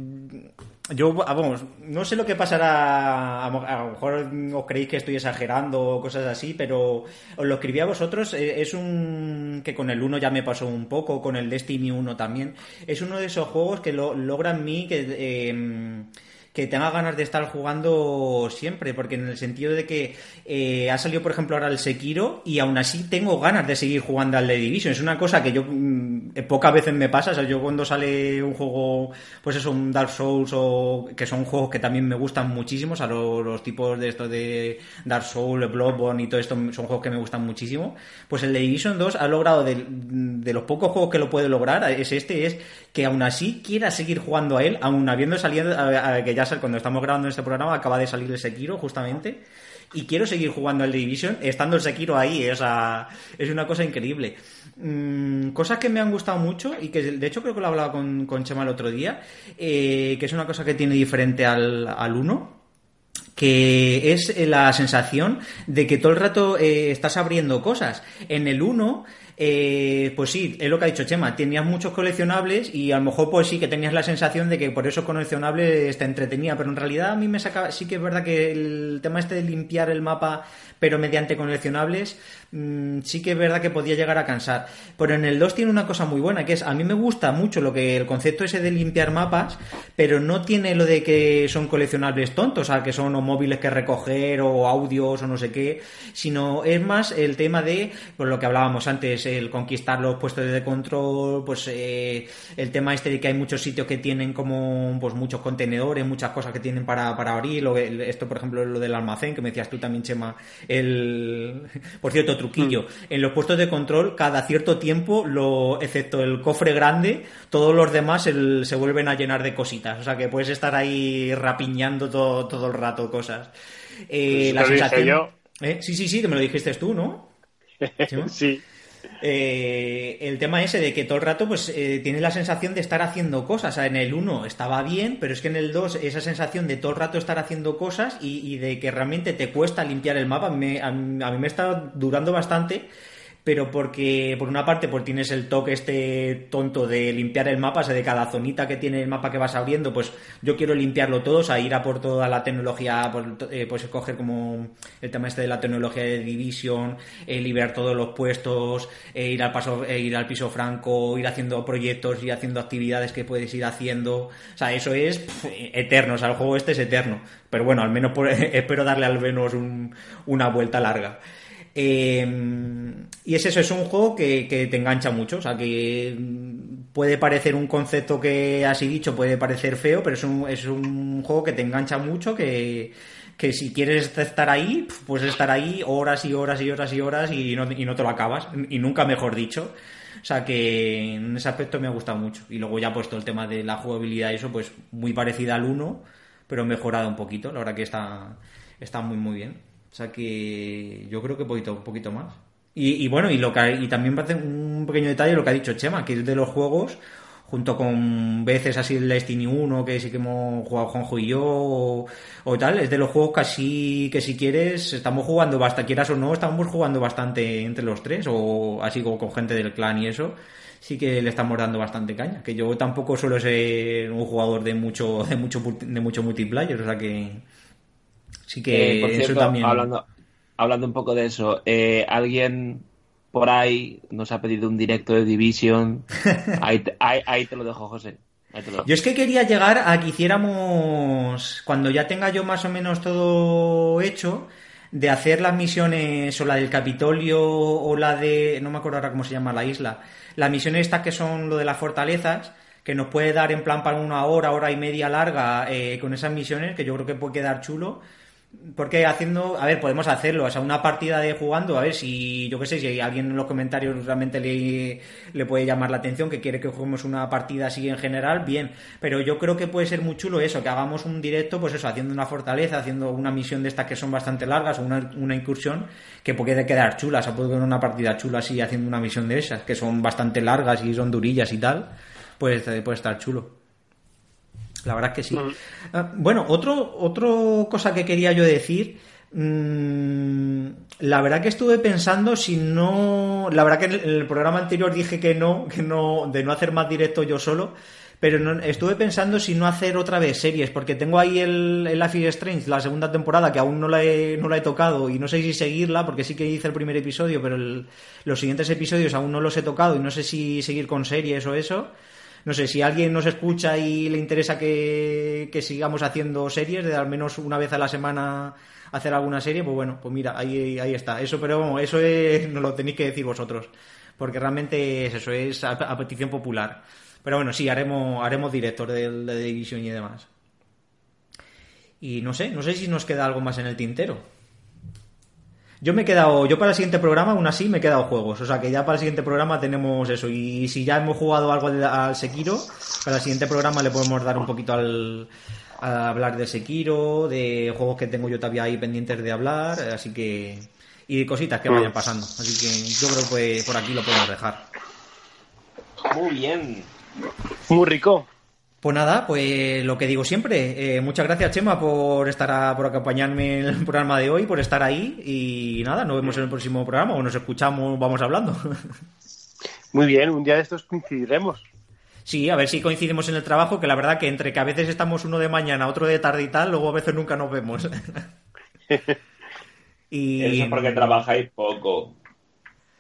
yo, vamos, no sé lo que pasará. A, lo mejor os creéis que estoy exagerando o cosas así, pero os lo escribí a vosotros. Eh, es un que con el 1 ya me pasó un poco, con el Destiny 1 también. Es uno de esos juegos que lo, logra en mí que. Eh, que tenga ganas de estar jugando siempre, porque en el sentido de que eh, ha salido, por ejemplo, ahora el Sekiro y aún así tengo ganas de seguir jugando al The Division. Es una cosa que yo mmm, pocas veces me pasa. O sea, yo cuando sale un juego, pues eso, un Dark Souls o que son juegos que también me gustan muchísimo, o sea, los, los tipos de esto de Dark Souls, Bloodborne y todo esto son juegos que me gustan muchísimo. Pues el The Division 2 ha logrado de, los pocos juegos que lo puede lograr, es este, es que aún así quiera seguir jugando a él, aún habiendo salido, a, que ya cuando estamos grabando este programa acaba de salir el Sekiro justamente y quiero seguir jugando al Division estando el Sekiro ahí, o sea, es una cosa increíble. Mm, cosas que me han gustado mucho y que de hecho creo que lo hablaba con, con Chema el otro día, eh, que es una cosa que tiene diferente al, al 1 que es la sensación de que todo el rato eh, estás abriendo cosas. En el 1 eh, pues sí, es lo que ha dicho Chema, tenías muchos coleccionables y a lo mejor pues sí que tenías la sensación de que por esos coleccionables te entretenía, pero en realidad a mí me saca, sí que es verdad que el tema este de limpiar el mapa pero mediante coleccionables mmm, sí que es verdad que podía llegar a cansar. Pero en el 2 tiene una cosa muy buena, que es, a mí me gusta mucho lo que el concepto ese de limpiar mapas, pero no tiene lo de que son coleccionables tontos, o sea, que son o móviles que recoger o audios o no sé qué, sino es más el tema de, por lo que hablábamos antes, el conquistar los puestos de control, pues eh, el tema este de que hay muchos sitios que tienen como pues muchos contenedores, muchas cosas que tienen para, para abrir, lo, esto por ejemplo lo del almacén que me decías tú también Chema, el <laughs> por cierto truquillo, mm. en los puestos de control cada cierto tiempo, lo excepto el cofre grande, todos los demás se vuelven a llenar de cositas, o sea que puedes estar ahí rapiñando todo, todo el rato cosas. Eh, pues la sensación... ¿Eh? Sí, sí, sí, me lo dijiste tú, ¿no? <laughs> sí. Eh, el tema ese de que todo el rato pues eh, tiene la sensación de estar haciendo cosas. en el 1 estaba bien, pero es que en el 2 esa sensación de todo el rato estar haciendo cosas y, de que realmente te cuesta limpiar el mapa, a, mí me está durando bastante pero porque por una parte pues tienes el toque este tonto de limpiar el mapa, o sea, de cada zonita que tiene el mapa que vas abriendo, pues yo quiero limpiarlo todo, o sea, ir a por toda la tecnología, pues, eh, pues escoger como el tema este de la tecnología de Division, eh, liberar todos los puestos, eh, ir al paso, ir al piso franco, ir haciendo proyectos, ir haciendo actividades que puedes ir haciendo, o sea, eso es eterno, o sea, el juego este es eterno, pero bueno, al menos <laughs> espero darle al menos una vuelta larga. Em, y es eso, es un juego que, te engancha mucho, o sea, que puede parecer un concepto que así dicho, puede parecer feo, pero es un, es un juego que te engancha mucho, que, si quieres estar ahí, puedes estar ahí horas y horas y horas y horas y no, y no te lo acabas, y nunca mejor dicho. O sea que en ese aspecto me ha gustado mucho. Y luego ya puesto el tema de la jugabilidad y eso, pues muy parecida al 1, pero mejorado un poquito. La verdad que está, está muy muy bien. O sea que yo creo que poquito, un poquito más. Y, bueno, y lo que y también parece un pequeño detalle lo que ha dicho Chema, que es de los juegos, junto con veces así el Destiny 1, que sí que hemos jugado Juanjo y yo, o, tal, es de los juegos casi que si quieres, estamos jugando bastante, quieras o no, estamos jugando bastante entre los tres, o así como con gente del clan y eso sí que le estamos dando bastante caña. Que yo tampoco suelo ser un jugador de mucho, de mucho, de mucho multiplayer, o sea que, Sí que por cierto, también... hablando, hablando un poco de eso, eh, alguien por ahí nos ha pedido un directo de Division. <laughs> Ahí te, ahí, te lo dejo, José. Yo es que quería llegar a que hiciéramos, cuando ya tenga yo más o menos todo hecho, de hacer las misiones o la del Capitolio o la de, no me acuerdo ahora cómo se llama la isla, las misiones estas que son lo de las fortalezas, que nos puede dar en plan para una hora, hora y media larga eh, con esas misiones, que yo creo que puede quedar chulo. Porque haciendo, a ver, podemos hacerlo, o sea, una partida de jugando, a ver si, yo qué sé, si alguien en los comentarios realmente le, le puede llamar la atención, que quiere que juguemos una partida así en general, bien, pero yo creo que puede ser muy chulo eso, que hagamos un directo, pues eso, haciendo una fortaleza, haciendo una misión de estas que son bastante largas, o una, incursión, que puede quedar chula, o sea, puede quedar una partida chula así haciendo una misión de esas, que son bastante largas y son durillas y tal, pues puede estar chulo. La verdad es que sí. Mm. Ah, bueno, otro, otro cosa que quería yo decir. Mm, la verdad que estuve pensando si no. La verdad que en el programa anterior dije que no, que no, de no hacer más directo yo solo. Pero no, estuve pensando si no hacer otra vez series, porque tengo ahí el, el Life is Strange, la segunda temporada, que aún no la, he, no la he tocado y no sé si seguirla, porque sí que hice el primer episodio, pero los siguientes episodios aún no los he tocado y no sé si seguir con series o eso no sé, si alguien nos escucha y le interesa que, sigamos haciendo series, de al menos una vez a la semana hacer alguna serie, pues bueno, pues mira, ahí, ahí está. Eso, pero eso es, nos lo tenéis que decir vosotros, porque realmente es eso, es a, petición popular. Pero bueno, sí, haremos, haremos director de, de Division y demás. Y no sé, no sé si nos queda algo más en el tintero. Yo me he quedado, yo para el siguiente programa, aún así, me he quedado juegos. O sea que ya para el siguiente programa tenemos eso. Y si ya hemos jugado algo al Sekiro, para el siguiente programa le podemos dar un poquito al, a hablar de Sekiro, de juegos que tengo yo todavía ahí pendientes de hablar. Así que. Y cositas que vayan pasando. Así que yo creo que por aquí lo podemos dejar. Muy bien. Muy rico. Pues nada, pues lo que digo siempre, eh, muchas gracias Chema por estar por acompañarme en el <laughs> programa de hoy, por estar ahí y nada, nos vemos en el próximo programa o nos escuchamos, vamos hablando. <laughs> Muy bien, un día de estos coincidiremos. Sí, a ver si coincidimos en el trabajo, que la verdad que entre que a veces estamos uno de mañana, otro de tarde y tal, luego a veces nunca nos vemos. <laughs> y... Eso es porque trabajáis poco.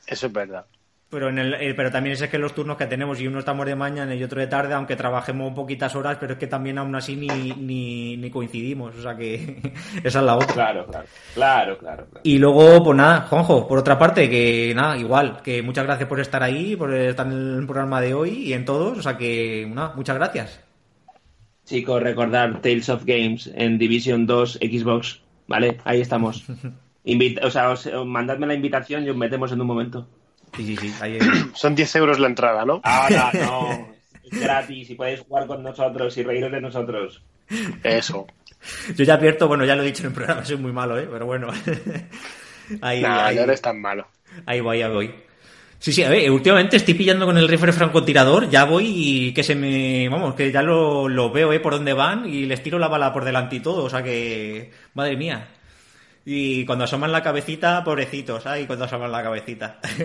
Eso es verdad. Pero, en el, eh, pero también es que los turnos que tenemos, y uno estamos de mañana y otro de tarde, aunque trabajemos poquitas horas, pero es que también aún así ni, ni, ni coincidimos. O sea que <laughs> esa es la otra. Claro, claro, claro, claro, claro. Y luego, pues nada, Juanjo, por otra parte, que nada, igual, que muchas gracias por estar ahí, por estar en el programa de hoy y en todos. O sea que, nada, muchas gracias. Chicos, recordar Tales of Games en Division 2 Xbox, ¿vale? Ahí estamos. <laughs> Invita o sea, os, mandadme la invitación y os metemos en un momento. Sí, sí, sí. Ahí <clears throat> Son 10 euros la entrada, ¿no? Ahora <laughs> no. Es gratis y podéis jugar con nosotros y reíros de nosotros. Eso. Yo ya advierto, bueno, ya lo he dicho en el programa, soy muy malo, ¿eh? Pero bueno. <laughs> ahí, nah, ahí, no eres tan malo. Ahí voy, ahí voy. Sí, sí, a ver, últimamente estoy pillando con el rifle francotirador, ya voy y que se me. Vamos, que ya lo, lo veo, ¿eh? Por dónde van y les tiro la bala por delante y todo, o sea que. Madre mía. Y cuando asoman la cabecita, pobrecitos, ¿sabes? Y cuando asoman la cabecita. <laughs>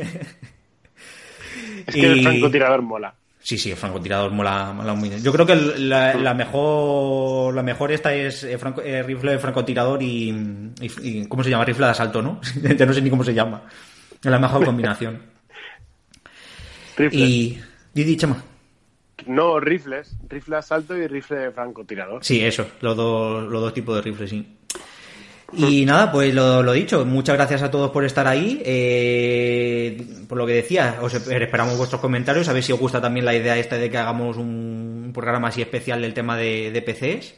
es que y... el francotirador mola. Sí, sí, el francotirador mola, mola muy bien. Yo creo que la, la mejor la mejor esta es eh, franco, eh, rifle de francotirador y, y, y, ¿Cómo se llama? Rifle de asalto, ¿no? <laughs> ya no sé ni cómo se llama. Es la mejor combinación. <laughs> Rifles. Y. Didi, chama. No, rifles. Rifle de asalto y rifle de francotirador. Sí, eso. Los dos, los dos tipos de rifles, sí. Y nada, pues lo, dicho, muchas gracias a todos por estar ahí. Eh, por lo que decía, os esperamos vuestros comentarios, a ver si os gusta también la idea esta de que hagamos un programa así especial del tema de, de PCs.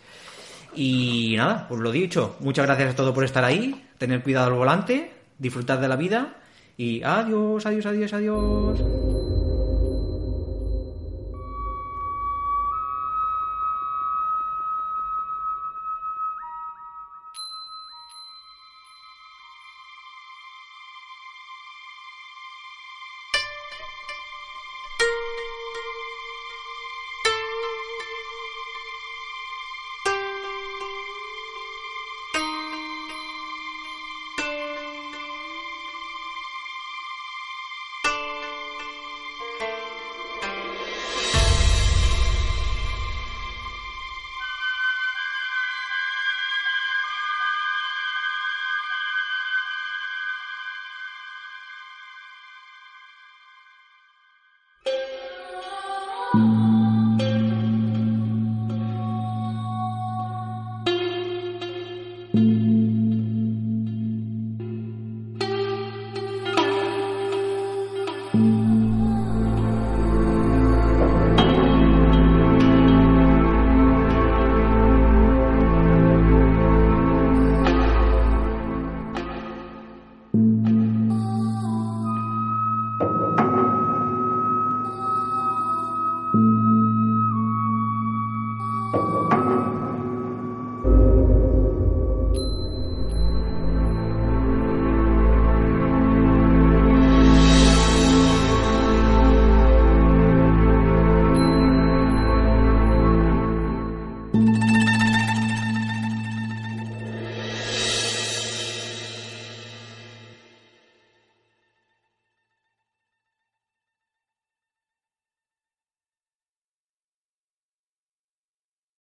Y nada, pues lo dicho, muchas gracias a todos por estar ahí, tener cuidado al volante, disfrutar de la vida y adiós, adiós, adiós, adiós.